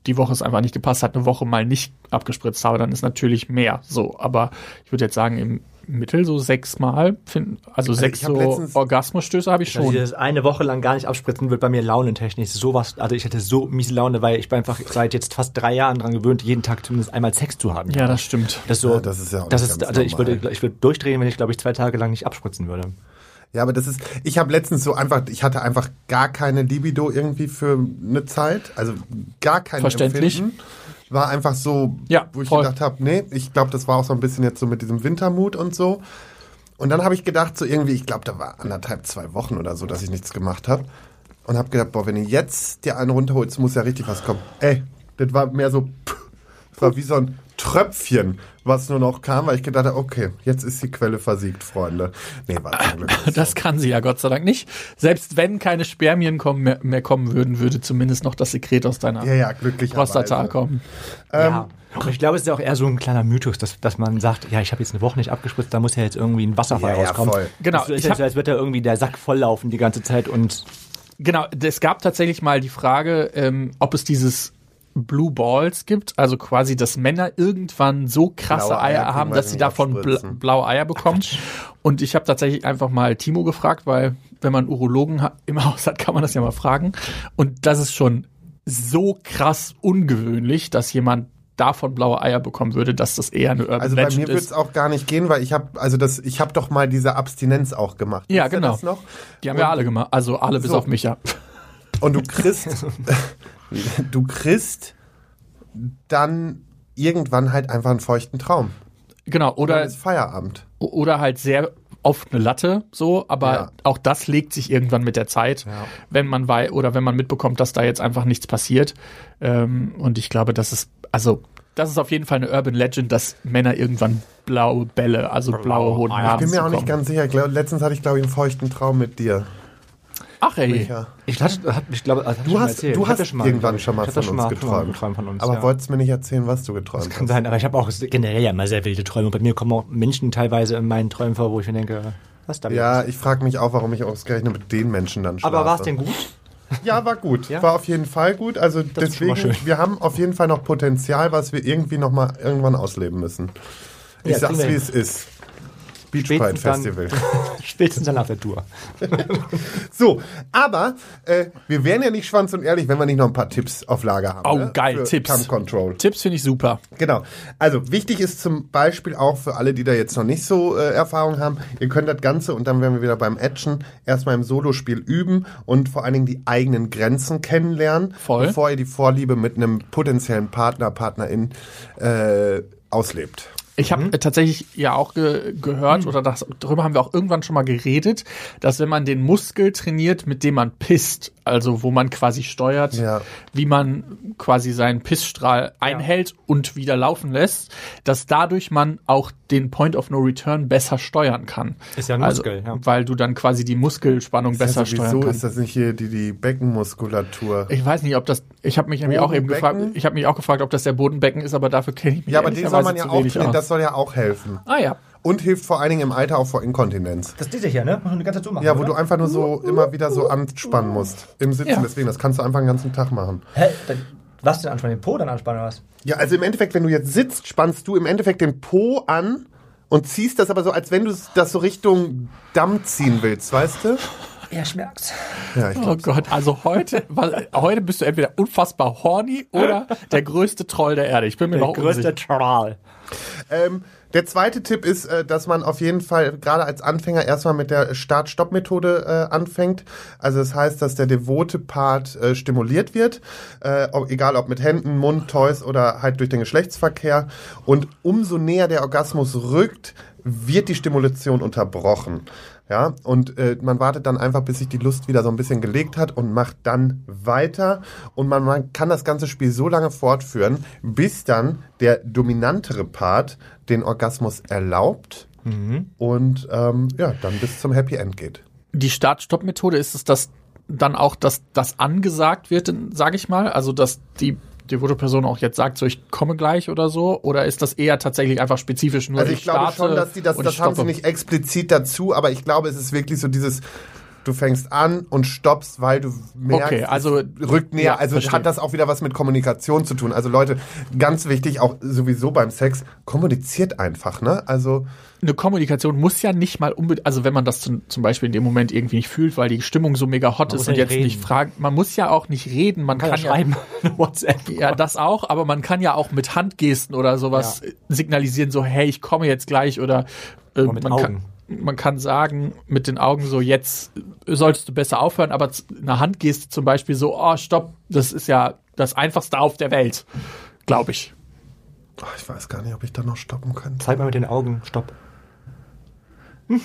die Woche es einfach nicht gepasst hat, eine Woche mal nicht abgespritzt habe, dann ist natürlich mehr. So, aber ich würde jetzt sagen, im Mittel so sechsmal, find, also, sechs ich hab so letztens- Orgasmusstöße habe ich Also schon. dieses eine Woche lang gar nicht abspritzen wird bei mir launentechnisch sowas, also ich hätte so miese Laune, weil ich bin einfach seit jetzt fast drei Jahren dran gewöhnt, jeden Tag zumindest einmal Sex zu haben. ja, das stimmt. Das ist so, Ja, das ist ja auch das nicht ist, also ich würde, ich würde durchdrehen, wenn ich glaube ich zwei Tage lang nicht abspritzen würde. Ja, aber das ist, ich habe letztens so einfach, ich hatte einfach gar keine Libido irgendwie für eine Zeit, also gar kein Verständlich. Empfinden. War einfach so, Ja, wo ich voll. gedacht habe, nee, ich glaube, das war auch so ein bisschen jetzt so mit diesem Wintermut und so. Und dann habe ich gedacht, so irgendwie, ich glaube, da war anderthalb, zwei Wochen oder so, dass ich nichts gemacht habe. Und habe gedacht, boah, wenn ihr jetzt dir einen runterholst, muss ja richtig was kommen. Ey, das war mehr so, pff, das war wie so ein Tröpfchen, was nur noch kam, weil ich gedacht habe, okay, jetzt ist die Quelle versiegt, Freunde. Nee, war zum Glück nicht so. Das kann sie ja Gott sei Dank nicht. Selbst wenn keine Spermien kommen, mehr, mehr kommen würden, würde zumindest noch das Sekret aus deiner Ja, ja, glücklicherweise. Prostata kommen. ja. Und ich glaube, es ist auch eher so ein kleiner Mythos, dass, dass man sagt, ja, ich habe jetzt eine Woche nicht abgespritzt, da muss ja jetzt irgendwie ein Wasserfall Ja, ja, rauskommen. voll. Genau, Das ist ja hab- so, als wird da irgendwie der Sack volllaufen die ganze Zeit und Genau, es gab tatsächlich mal die Frage, ähm, ob es dieses Blue Balls gibt, also quasi, dass Männer irgendwann so krasse Blaue Eier Eier, haben, dass sie davon bla blaue Eier bekommen. Und ich habe tatsächlich einfach mal Timo gefragt, weil wenn man Urologen im Haus hat, kann man das ja mal fragen. Und das ist schon so krass ungewöhnlich, dass jemand davon blaue Eier bekommen würde, dass das eher eine Urban Also bei Legend mir würde es auch gar nicht gehen, weil ich habe, also das, ich habe doch mal diese Abstinenz auch gemacht. Ja, Wisst genau. Die haben wir alle gemacht, also alle bis So. auf mich, ja. Und du kriegst, du kriegst dann irgendwann halt einfach einen feuchten Traum. Genau, oder ist Feierabend. oder halt sehr oft eine Latte, so, aber Ja. auch das legt sich irgendwann mit der Zeit, wenn man wei oder wenn man mitbekommt, dass da jetzt einfach nichts passiert. Ähm, und ich glaube, das ist, also, das ist auf jeden Fall eine Urban Legend, dass Männer irgendwann blaue Bälle, also blaue Hodenhaare Ich bin mir auch nicht ganz sicher. Letztens hatte ich, glaube ich, einen feuchten Traum mit dir. Ach ey, Micha. ich, hatte, hab, ich glaube, das Du schon hast, du hast das schon mal, irgendwann schon mal von das uns schon mal, schon mal geträumt. von uns. Aber ja. wolltest mir nicht erzählen, was du geträumt Kann hast. sein, aber ich habe auch generell ja immer sehr wilde Träume. Und bei mir kommen auch Menschen teilweise in meinen Träumen vor, wo ich mir denke, was da Ja, ich frage mich auch, warum ich ausgerechnet mit den Menschen dann schlafe. Aber war es denn gut? Ja, war gut. Ja? War auf jeden Fall gut. Also ist schon deswegen, wir haben auf jeden Fall noch Potenzial, was wir irgendwie noch mal irgendwann ausleben müssen. Ich Ja, sag's, wie es ist. Beach Pride dann- Festival. Spätestens dann nach der Tour. So, aber äh, wir wären ja nicht schwanz und ehrlich, wenn wir nicht noch ein paar Tipps auf Lager haben. Oh, ne? geil, Für Tipps. Cam Control. Tipps finde ich super. Genau. Also wichtig ist zum Beispiel auch für alle, die da jetzt noch nicht so äh, Erfahrung haben, ihr könnt das Ganze und dann werden wir wieder beim Action erstmal im Solospiel üben und vor allen Dingen die eigenen Grenzen kennenlernen, Voll. bevor ihr die Vorliebe mit einem potenziellen Partner, Partnerin äh, auslebt. Ich habe äh, tatsächlich ja auch ge gehört, oder das, darüber haben wir auch irgendwann schon mal geredet, dass wenn man den Muskel trainiert, mit dem man pisst, also wo man quasi steuert, Ja. wie man quasi seinen Pissstrahl einhält und wieder laufen lässt, dass dadurch man auch den Point of No Return besser steuern kann. Ist ja ein also, Muskel, ja. Weil du dann quasi die Muskelspannung besser ja, steuern kannst. ist das nicht hier die, die Beckenmuskulatur. Ich weiß nicht, ob das. Ich habe mich nämlich auch eben gefragt. Ich habe mich auch gefragt, ob das der Bodenbecken ist, aber dafür kenne ich mich Ja, aber den soll man ja auch das soll ja auch helfen. Ah ja. Und hilft vor allen Dingen im Alter auch vor Inkontinenz. Das ist diese hier, ne? Man die ganze Zeit so machen, Ja, wo du einfach nur so immer wieder so anspannen musst. Im Sitzen, Ja. deswegen, das kannst du einfach den ganzen Tag machen. Hä? Dann, was denn anspannen? Den Po dann anspannen oder was? Ja, also im Endeffekt, wenn du jetzt sitzt, spannst du im Endeffekt den Po an und ziehst das aber so, als wenn du das so Richtung Damm ziehen willst, weißt du? Ja, ich merk's. Ja, ich Oh Gott, also heute, weil, heute bist du entweder unfassbar horny oder der größte Troll der Erde. Ich bin mir Der noch größte unsicher. Troll. Ähm, der zweite Tipp ist, äh, dass man auf jeden Fall gerade als Anfänger erstmal mit der Start-Stopp-Methode äh, anfängt. Also das heißt, dass der devote Part äh, stimuliert wird, egal ob mit Händen, Mund, Toys oder halt durch den Geschlechtsverkehr. Und umso näher der Orgasmus rückt, wird die Stimulation unterbrochen. Ja, und äh, man wartet dann einfach, bis sich die Lust wieder so ein bisschen gelegt hat und macht dann weiter. Und man, man kann das ganze Spiel so lange fortführen, bis dann der dominantere Part den Orgasmus erlaubt und ähm, ja, dann bis zum Happy End geht. Die Start-Stopp-Methode ist es, dass dann auch, dass das angesagt wird, sage ich mal, also dass die devote Person auch jetzt sagt, so ich komme gleich oder so, oder ist das eher tatsächlich einfach spezifisch nur Also ich, glaube starte schon, dass die das, das ich haben sie nicht explizit dazu, aber ich glaube, es ist wirklich so dieses, du fängst an und stoppst, weil du merkst, Okay, also- rückt näher. ja, also verstehe. hat das auch wieder was mit Kommunikation zu tun. Also Leute, ganz wichtig, auch sowieso beim Sex, kommuniziert einfach, ne? Also eine Kommunikation muss ja nicht mal unbedingt, also wenn man das zum, zum Beispiel in dem Moment irgendwie nicht fühlt, weil die Stimmung so mega hot Man ist und ja jetzt nicht reden. nicht fragen, man muss ja auch nicht reden, man Kann, kann, ja ja schreiben. WhatsApp. Ja, das auch, aber man kann ja auch mit Handgesten oder sowas signalisieren, so, hey, ich komme jetzt gleich oder äh, mit man, Augen. Kann, man kann sagen mit den Augen so, jetzt solltest du besser aufhören, aber eine Handgeste zum Beispiel so, oh, stopp, das ist ja das Einfachste auf der Welt, glaube ich. oh, ich weiß gar nicht, ob ich da noch stoppen könnte. Zeig mal mit den Augen. Stopp.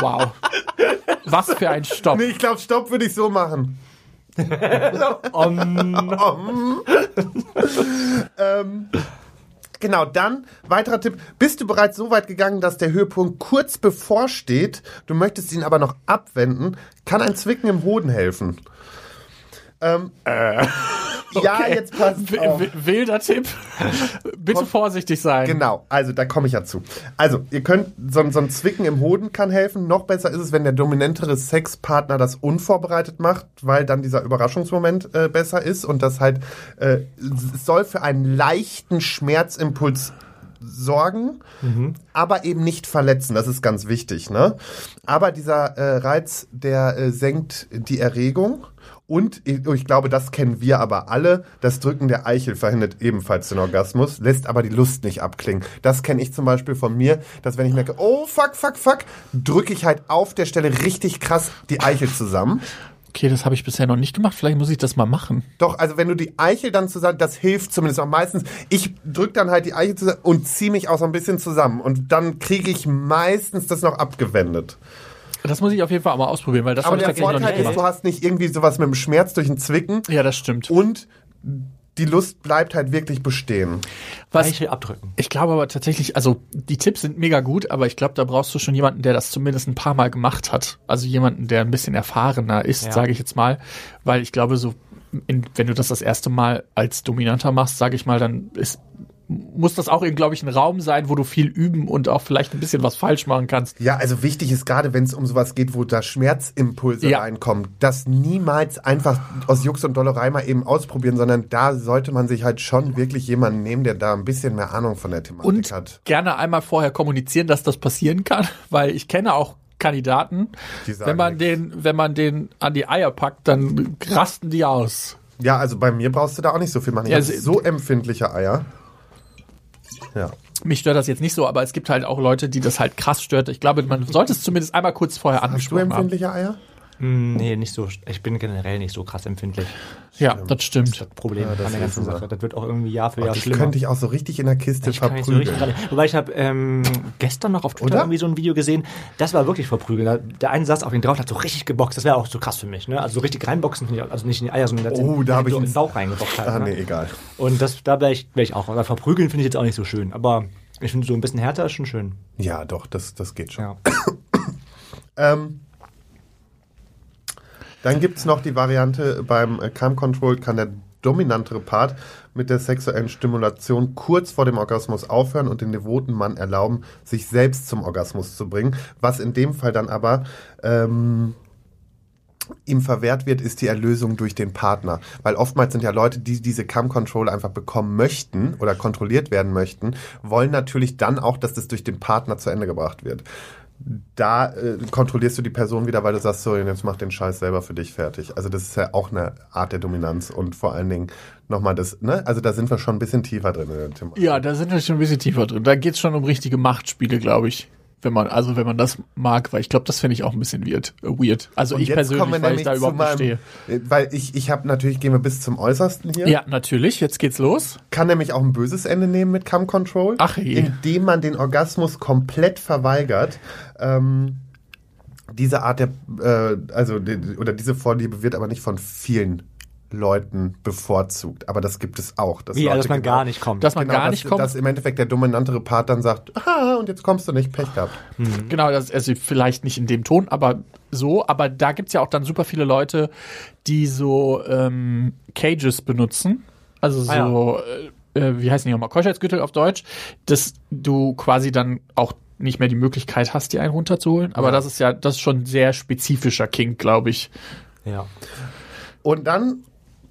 Wow. Was für ein Stopp. Nee, ich glaube, Stopp würde ich so machen. ähm, genau, dann weiterer Tipp. Bist du bereits so weit gegangen, dass der Höhepunkt kurz bevorsteht, du möchtest ihn aber noch abwenden, kann ein Zwicken im Hoden helfen. Ähm, Ja, Okay. jetzt passt Wilder Tipp. Bitte vorsichtig sein. Genau, also da komme ich ja zu. Also, ihr könnt, so, ein- so ein Zwicken im Hoden kann helfen. Noch besser ist es, wenn der dominantere Sexpartner das unvorbereitet macht, weil dann dieser Überraschungsmoment äh, besser ist und das halt, äh, es soll für einen leichten Schmerzimpuls sorgen, aber eben nicht verletzen. Das ist ganz wichtig. Ne? Aber dieser äh, Reiz, der äh, senkt die Erregung. Und ich, ich glaube, das kennen wir aber alle. Das Drücken der Eichel verhindert ebenfalls den Orgasmus, lässt aber die Lust nicht abklingen. Das kenne ich zum Beispiel von mir, dass wenn ich merke, oh fuck, fuck, fuck, drücke ich halt auf der Stelle richtig krass die Eichel zusammen. Okay, das habe ich bisher noch nicht gemacht. Vielleicht muss ich das mal machen. Doch, also wenn du die Eichel dann zusammen, das hilft zumindest auch meistens. Ich drück dann halt die Eichel zusammen und ziehe mich auch so ein bisschen zusammen. Und dann kriege ich meistens das noch abgewendet. Das muss ich auf jeden Fall auch mal ausprobieren, weil das Aber habe ich der tatsächlich noch Vorteil nicht ist, gemacht. du hast nicht irgendwie sowas mit dem Schmerz durch den Zwicken Ja, das stimmt. und die Lust bleibt halt wirklich bestehen. Was, Eichel abdrücken. Ich glaube aber tatsächlich, also die Tipps sind mega gut, aber ich glaube, da brauchst du schon jemanden, der das zumindest ein paar Mal gemacht hat. Also jemanden, der ein bisschen erfahrener ist, Ja. sage ich jetzt mal. Weil ich glaube, so, in, wenn du das das erste Mal als Dominanter machst, sage ich mal, dann ist, muss das auch, glaube ich, ein Raum sein, wo du viel üben und auch vielleicht ein bisschen was falsch machen kannst. Ja, also wichtig ist gerade, wenn es um sowas geht, wo da Schmerzimpulse Ja. reinkommen, das niemals einfach aus Jux und Dollerei mal eben ausprobieren, sondern da sollte man sich halt schon wirklich jemanden nehmen, der da ein bisschen mehr Ahnung von der Thematik Und hat. gerne einmal vorher kommunizieren, dass das passieren kann, weil ich kenne auch Kandidaten, wenn man nichts. den, wenn man den an die Eier packt, dann rasten die aus. Ja, also bei mir brauchst du da auch nicht so viel machen. Ich Ja, sie- so empfindliche Eier. Ja. Mich stört das jetzt nicht so, aber es gibt halt auch Leute, die das halt krass stört. Ich glaube, man sollte es zumindest einmal kurz vorher Hast du angesprochen haben. empfindliche Eier? Hm, Nee, nicht so. Ich bin generell nicht so krass empfindlich. Ja, das stimmt. Das Problem Ja, das an der ganzen. Sache. Das wird auch irgendwie Jahr für Oh, Jahr dich schlimmer. könnte ich auch so richtig in der Kiste Ich kann nicht so verprügeln. Wobei ich habe ähm, gestern noch auf Twitter Oder? irgendwie so ein Video gesehen, das war wirklich verprügeln. Der eine saß auf ihn drauf, hat so richtig geboxt. Das wäre auch so krass für mich. Ne? Also so richtig reinboxen, finde ich auch- also nicht in die Eier, sondern Oh, da hab ich so in den Bauch reingeboxt halt. Ah, ne? nee, egal. Und das, da wäre ich, wär ich auch. Aber verprügeln finde ich jetzt auch nicht so schön. Aber ich finde so ein bisschen härter ist schon schön. Ja, doch, das, das geht schon. Ja. Ähm, dann gibt's noch die Variante, beim äh, Cam Control kann der dominantere Part mit der sexuellen Stimulation kurz vor dem Orgasmus aufhören und den devoten Mann erlauben, sich selbst zum Orgasmus zu bringen. Was in dem Fall dann aber ähm, ihm verwehrt wird, ist die Erlösung durch den Partner. Weil oftmals sind ja Leute, die diese Cam Control einfach bekommen möchten oder kontrolliert werden möchten, wollen natürlich dann auch, dass das durch den Partner zu Ende gebracht wird. Da äh, kontrollierst du die Person wieder, weil du sagst, so, jetzt mach den Scheiß selber für dich fertig. Also das ist ja auch eine Art der Dominanz und vor allen Dingen nochmal das, ne? Also da sind wir schon ein bisschen tiefer drin in der Thematik. Ja, da sind wir schon ein bisschen tiefer drin. Da geht's schon um richtige Machtspiele, glaube ich. Wenn man, also wenn man das mag, weil ich glaube, das finde ich auch ein bisschen weird. äh, weird. Also Und ich persönlich, weil ich da überhaupt nicht stehe. meinem- äh, Weil ich, ich habe natürlich, gehen wir bis zum Äußersten hier. Ja, natürlich, jetzt geht's los. Kann nämlich auch ein böses Ende nehmen mit Cam Control. Ach je. Indem man den Orgasmus komplett verweigert. Ähm, diese Art der, äh, also, oder diese Vorliebe wird aber nicht von vielen Leuten bevorzugt. Aber das gibt es auch. Dass Wie, Leute dass man genau- gar nicht kommt. Dass man genau, gar dass, nicht kommt. Dass im Endeffekt der dominantere Part dann sagt, ah, und jetzt kommst du nicht, Pech gehabt. Genau, das, also vielleicht nicht in dem Ton, aber so. Aber da gibt's ja auch dann super viele Leute, die so ähm, Cages benutzen. Also so, Ah, äh, äh, wie heißen die nochmal? Keuschheitsgürtel auf Deutsch, dass du quasi dann auch nicht mehr die Möglichkeit hast, dir einen runterzuholen. Aber das ist ja, das ist schon ein sehr spezifischer Kink, glaube ich. ja. Und dann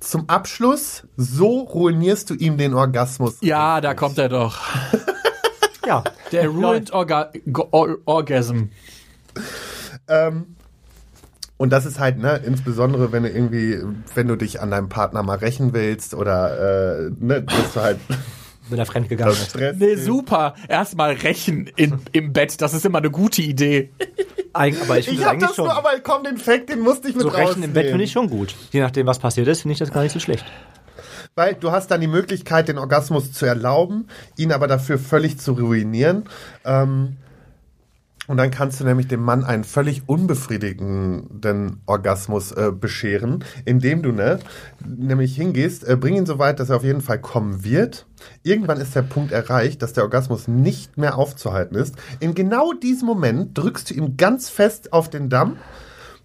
zum Abschluss, so ruinierst du ihm den Orgasmus. Ja, da kommt er doch. Ja. Der Ruined Orga Or Orgasm. Ähm, und das ist halt, ne, insbesondere wenn du irgendwie, wenn du dich an deinem Partner mal rächen willst oder, äh, ne, dass du halt Wenn er fremdgegangen ist. Stress. Nee, super. Erstmal rächen in, im Bett. Das ist immer eine gute Idee. Eig aber ich Ich das hab das schon. nur, aber komm, den Fact, den musste ich mit so Rechen im Bett rausnehmen. finde ich schon gut. Je nachdem, was passiert ist, finde ich das gar nicht so schlecht. Weil du hast dann die Möglichkeit, den Orgasmus zu erlauben, ihn aber dafür völlig zu ruinieren. Ähm, und dann kannst du nämlich dem Mann einen völlig unbefriedigenden Orgasmus äh, bescheren, indem du ne, nämlich hingehst, äh, bring ihn so weit, dass er auf jeden Fall kommen wird. Irgendwann ist der Punkt erreicht, dass der Orgasmus nicht mehr aufzuhalten ist. In genau diesem Moment drückst du ihm ganz fest auf den Damm.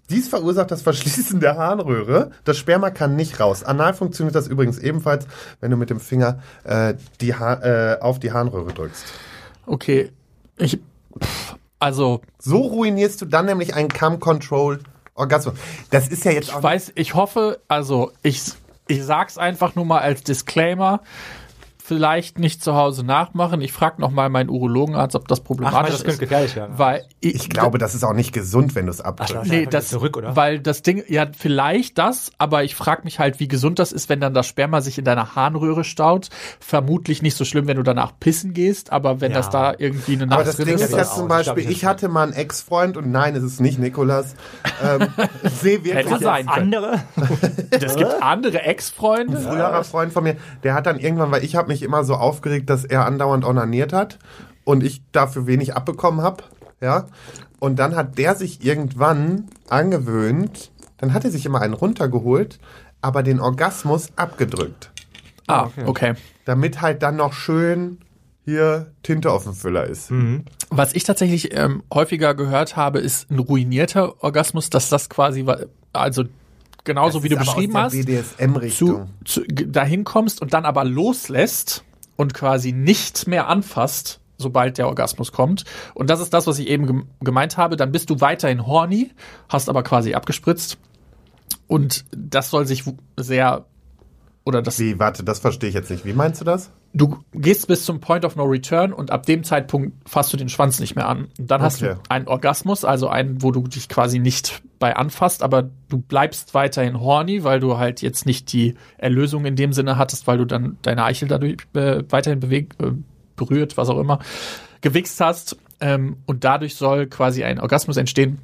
Dies verursacht das Verschließen der Harnröhre. Das Sperma kann nicht raus. Anal funktioniert das übrigens ebenfalls, wenn du mit dem Finger äh, die ha äh, auf die Harnröhre drückst. Okay. Ich, pff, also, So ruinierst du dann nämlich einen Cam-Control-Orgasmus. Das ist ja jetzt ich auch weiß, ich hoffe, also, ich, ich sag's einfach nur mal als Disclaimer. Vielleicht nicht zu Hause nachmachen. Ich frage noch mal meinen Urologenarzt, ob das Ach, problematisch das könnte ist. gefährlich werden. Weil ich, Ich glaube, das ist auch nicht gesund, wenn du es abdrückst. Ach, Nee, das zurück, oder? Weil das Ding, ja, vielleicht das, aber ich frage mich halt, wie gesund das ist, wenn dann das Sperma sich in deiner Harnröhre staut. Vermutlich nicht so schlimm, wenn du danach pissen gehst, aber wenn Ja. das da irgendwie eine Aber Nacht das drin Ding ist, ist ja das zum. Beispiel, Ich ich hatte mal einen Ex-Freund und nein, es ist nicht Nikolas. Ähm, sehe wirklich Hätte sein. Andere? es gibt andere Ex-Freunde. früherer Freund von mir, der hat dann irgendwann, weil ich habe mich immer so aufgeregt, dass er andauernd onaniert hat und ich dafür wenig abbekommen habe, ja. Und dann hat der sich irgendwann angewöhnt, dann hat er sich immer einen runtergeholt, aber den Orgasmus abgedrückt, Ah, okay. damit halt dann noch schön hier Tinte auf dem Füller ist. Was ich tatsächlich ähm, häufiger gehört habe, ist ein ruinierter Orgasmus, dass das quasi, also genauso Das wie du beschrieben hast, zu, zu, dahin kommst und dann aber loslässt und quasi nicht mehr anfasst, sobald der Orgasmus kommt. Und das ist das, was ich eben gem- gemeint habe. Dann bist du weiterhin horny, hast aber quasi abgespritzt. Und das soll sich sehr, oder das Wie, warte, das verstehe ich jetzt nicht. Wie meinst du das? Du gehst bis zum Point of No Return und ab dem Zeitpunkt fasst du den Schwanz nicht mehr an. Und dann hast Okay. du einen Orgasmus, also einen, wo du dich quasi nicht bei anfasst, aber du bleibst weiterhin horny, weil du halt jetzt nicht die Erlösung in dem Sinne hattest, weil du dann deine Eichel dadurch äh, weiterhin bewegt, äh, berührt, was auch immer, gewichst hast. Ähm, und dadurch soll quasi ein Orgasmus entstehen,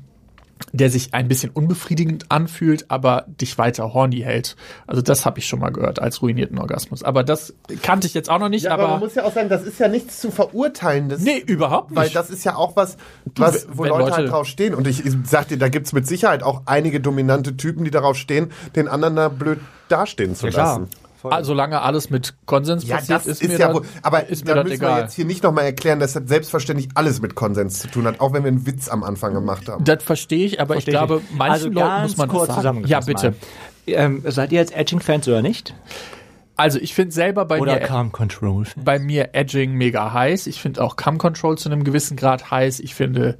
der sich ein bisschen unbefriedigend anfühlt, aber dich weiter horny hält. Also das habe ich schon mal gehört als ruinierten Orgasmus. Aber das kannte ich jetzt auch noch nicht, Ja, aber, aber, man muss ja auch sagen, das ist ja nichts zu verurteilendes. nee, überhaupt nicht. Weil das ist ja auch was, was wo Leute, Leute- halt drauf stehen. Und ich, ich sag dir, da gibt's mit Sicherheit auch einige dominante Typen, die darauf stehen, den anderen da blöd dastehen zu Ja, klar. Voll. also solange alles mit Konsens Ja, passiert, das ist, ist, mir ja da, wohl. Aber ist mir da das müssen wir egal. jetzt hier nicht nochmal erklären, dass das selbstverständlich alles mit Konsens zu tun hat, auch wenn wir einen Witz am Anfang gemacht haben. Das verstehe ich, aber Verstehe ich glaube, manchen also Leuten muss man kurz das sagen. Ja, zusammengefasst bitte. Ähm, seid ihr jetzt Edging-Fans oder nicht? Also ich finde selber bei Oder mir Calm Control? bei mir Edging mega heiß. Ich finde auch Cam Control zu einem gewissen Grad heiß. Ich finde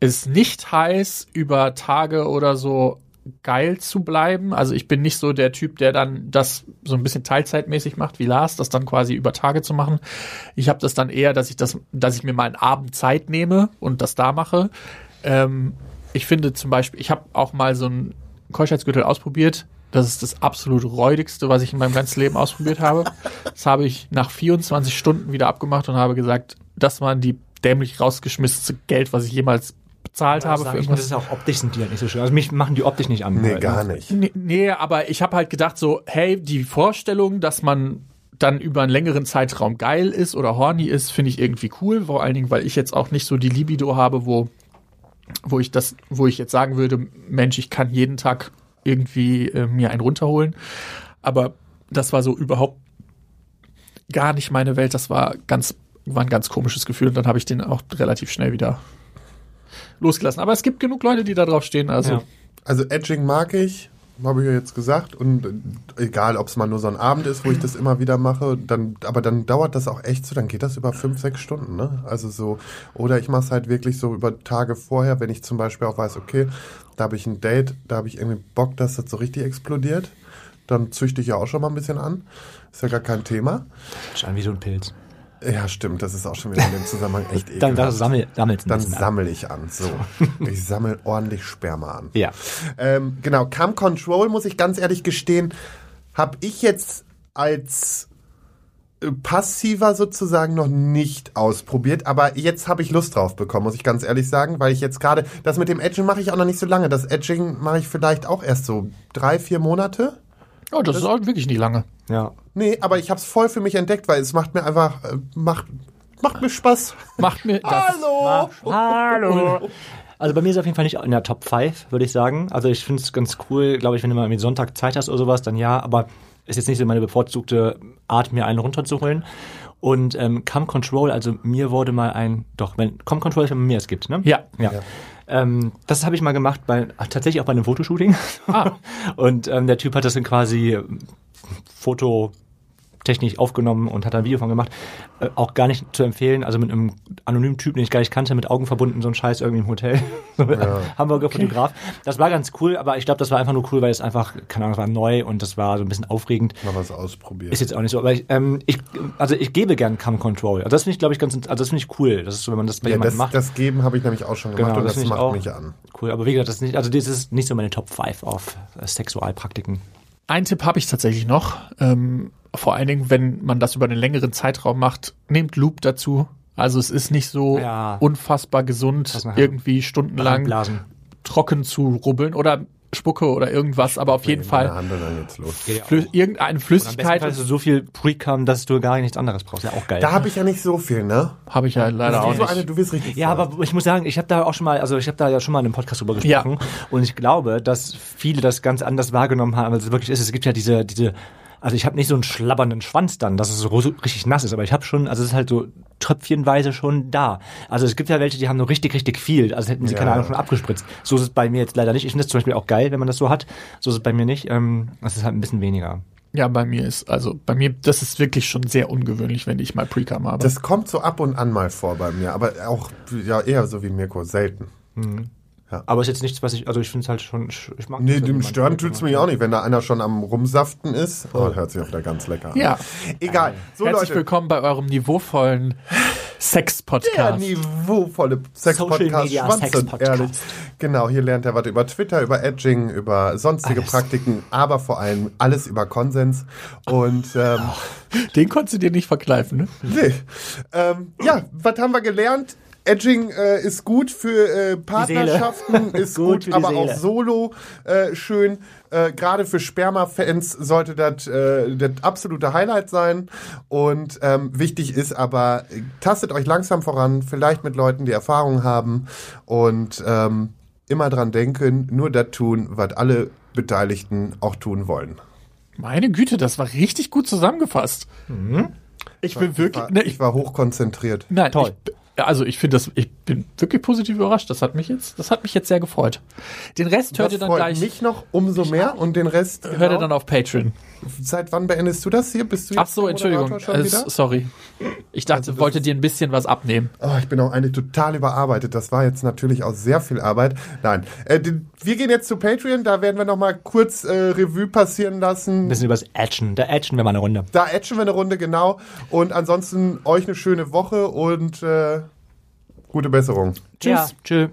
es nicht heiß über Tage oder so geil zu bleiben. Also ich bin nicht so der Typ, der dann das so ein bisschen teilzeitmäßig macht wie Lars, das dann quasi über Tage zu machen. Ich habe das dann eher, dass ich das, dass ich mir mal einen Abend Zeit nehme und das da mache. Ähm, ich finde zum Beispiel, ich habe auch mal so einen Keuschheitsgürtel ausprobiert. Das ist das absolut räudigste, was ich in meinem ganzen Leben ausprobiert habe. Das habe ich nach 24 Stunden wieder abgemacht und habe gesagt, das waren die dämlich rausgeschmissenste Geld, was ich jemals bezahlt habe für ich, irgendwas. das ist auch optisch sind die halt nicht so schön. Also mich machen die optisch nicht an. Nee, halt, gar ne? nicht. Nee, nee, aber ich habe halt gedacht so, hey, die Vorstellung, dass man dann über einen längeren Zeitraum geil ist oder horny ist, finde ich irgendwie cool. Vor allen Dingen, weil ich jetzt auch nicht so die Libido habe, wo, wo ich das, wo ich jetzt sagen würde, Mensch, ich kann jeden Tag irgendwie äh, mir einen runterholen. Aber das war so überhaupt gar nicht meine Welt. Das war ganz, war ein ganz komisches Gefühl. Und dann habe ich den auch relativ schnell wieder losgelassen. Aber es gibt genug Leute, die da drauf stehen. Also Ja. Also Edging mag ich, habe ich ja jetzt gesagt. Und äh, egal, ob es mal nur so ein Abend ist, wo ich das immer wieder mache, dann, aber dann dauert das auch echt so, dann geht das über fünf, sechs Stunden, ne? Also so, oder ich mache es halt wirklich so über Tage vorher, wenn ich zum Beispiel auch weiß, okay, da habe ich ein Date, da habe ich irgendwie Bock, dass das so richtig explodiert. Dann züchte ich ja auch schon mal ein bisschen an. Ist ja gar kein Thema. Scheint wie so ein Pilz. Ja, stimmt, das ist auch schon wieder in dem Zusammenhang echt Dann, ekelhaft. dann sammel, sammelst Dann sammle ich an. So. Ich sammle ordentlich Sperma an. Ja. Ähm, genau, Cam Control, muss ich ganz ehrlich gestehen, habe ich jetzt als äh, passiver sozusagen noch nicht ausprobiert, aber jetzt habe ich Lust drauf bekommen, muss ich ganz ehrlich sagen, weil ich jetzt gerade, das mit dem Edging mache ich auch noch nicht so lange. Das Edging mache ich vielleicht auch erst so drei, vier Monate. Oh, das, ist auch wirklich nicht lange. Ja. Nee, aber ich habe es voll für mich entdeckt, weil es macht mir einfach, äh, macht, macht mir Spaß. Macht mir das. Hallo! Hallo. Also bei mir ist es auf jeden Fall nicht in der Top 5, würde ich sagen. Also ich finde es ganz cool, glaube ich, wenn du mal mit Sonntag Zeit hast oder sowas, dann ja, aber ist jetzt nicht so meine bevorzugte Art, mir einen runterzuholen. Und ähm, Come Control, also mir wurde mal ein, doch, wenn Come Control ist, wenn man mir es gibt, ne? Ja. Ja. Ähm, das habe ich mal gemacht, bei, tatsächlich auch bei einem Fotoshooting. Ah. Und ähm, der Typ hat das dann quasi ähm, fototechnisch aufgenommen und hat da ein Video von gemacht. Äh, auch gar nicht zu empfehlen, also mit einem anonymen Typ, den ich gar nicht kannte, mit Augen verbunden, so ein Scheiß irgendwie im Hotel. So einem Hamburger Fotograf. Das war ganz cool, aber ich glaube, das war einfach nur cool, weil es einfach, keine Ahnung, es war neu und das war so ein bisschen aufregend. Mal was ausprobieren. Ist jetzt auch nicht so, aber ich, ähm, ich also ich gebe gern Cam Control. Also das finde ich, glaube ich, ganz, also das finde ich cool. Das ist so, wenn man das bei ja, jemandem das, macht. das Geben habe ich nämlich auch schon gemacht Genau, und das das, macht auch. mich an. Cool, aber wie gesagt, das ist nicht, also das ist nicht so meine Top 5 auf äh, Sexualpraktiken. Ein Tipp habe ich tatsächlich noch. Ähm, vor allen Dingen, wenn man das über einen längeren Zeitraum macht, nehmt Loop dazu. Also es ist nicht so Ja. unfassbar gesund, irgendwie stundenlang trocken zu rubbeln oder Spucke oder irgendwas, aber auf jeden Fall Hand und dann geht's los. Flü irgendeine Am besten Flüssigkeit hast du so viel Pre-Cum, dass du gar nichts anderes brauchst. Ja, auch geil. Da habe ich ja nicht so viel, ne? habe ich ja leider auch so nicht. eine, du wirst richtig ja, voll. aber ich muss sagen, ich habe da auch schon mal, also ich habe da ja schon mal in einem Podcast drüber gesprochen und ich glaube, dass viele das ganz anders wahrgenommen haben, als es wirklich ist. Es gibt ja diese, diese, also ich habe nicht so einen schlabbernden Schwanz dann, dass es so richtig nass ist, aber ich habe schon, also es ist halt so tröpfchenweise schon da. Also es gibt ja welche, die haben nur richtig, richtig viel, also hätten sie Ja. keine Ahnung schon abgespritzt. So ist es bei mir jetzt leider nicht. Ich finde das zum Beispiel auch geil, wenn man das so hat. So ist es bei mir nicht. Ähm, das ist halt ein bisschen weniger. Ja, bei mir ist, also bei mir, das ist wirklich schon sehr ungewöhnlich, wenn ich mal Pre-Cam habe. Das kommt so ab und an mal vor bei mir, aber auch ja eher so wie Mirko, selten. Aber ist jetzt nichts, was ich, also ich finde es halt schon, ich mag Nee, dem Stören tut's mich auch nicht, wenn da einer schon am Rumsaften ist. Oh, hört sich auch wieder ganz lecker an. ja. Egal. So Herzlich Leute, willkommen bei eurem niveauvollen der Sex-Podcast. niveauvolle Social Sex-Podcast, Schwanz und ehrlich. Genau, hier lernt er was über Twitter, über Edging, über sonstige Alles. Praktiken, aber vor allem alles über Konsens. Und ähm, Den konntest du dir nicht verkneifen, ne? Nee. Ähm, ja, was haben wir gelernt? Edging äh, ist gut für äh, Partnerschaften, ist Gut gut, aber auch Seele. solo äh, schön. Äh, Gerade für Sperma-Fans sollte das äh, das absolute Highlight sein. Und ähm, wichtig ist aber, tastet euch langsam voran, vielleicht mit Leuten, die Erfahrung haben und ähm, immer dran denken, nur das tun, was alle Beteiligten auch tun wollen. Meine Güte, das war richtig gut zusammengefasst. Ich bin wirklich, War, ne, ich ich, war hochkonzentriert. nein, Toll. Ich, Ja, also ich finde das, ich bin wirklich positiv überrascht. Das hat mich jetzt, das hat mich jetzt sehr gefreut. Den Rest hört Das ihr dann freut gleich, mich noch umso mehr und den Rest. hört ihr genau. dann auf Patreon. Seit wann beendest du das hier? Bist du Ach jetzt so, Entschuldigung. Äh, sorry. Ich dachte, Also wollte dir ein bisschen was abnehmen. Oh, ich bin auch eigentlich total überarbeitet. Das war jetzt natürlich auch sehr viel Arbeit. Nein, äh, die- wir gehen jetzt zu Patreon. Da werden wir noch mal kurz äh, Revue passieren lassen. Ein bisschen übers Action. Da Action wir mal eine Runde. Da etchen wir eine Runde, genau. Und ansonsten euch eine schöne Woche und äh, gute Besserung. Tschüss. Ja, tschüss.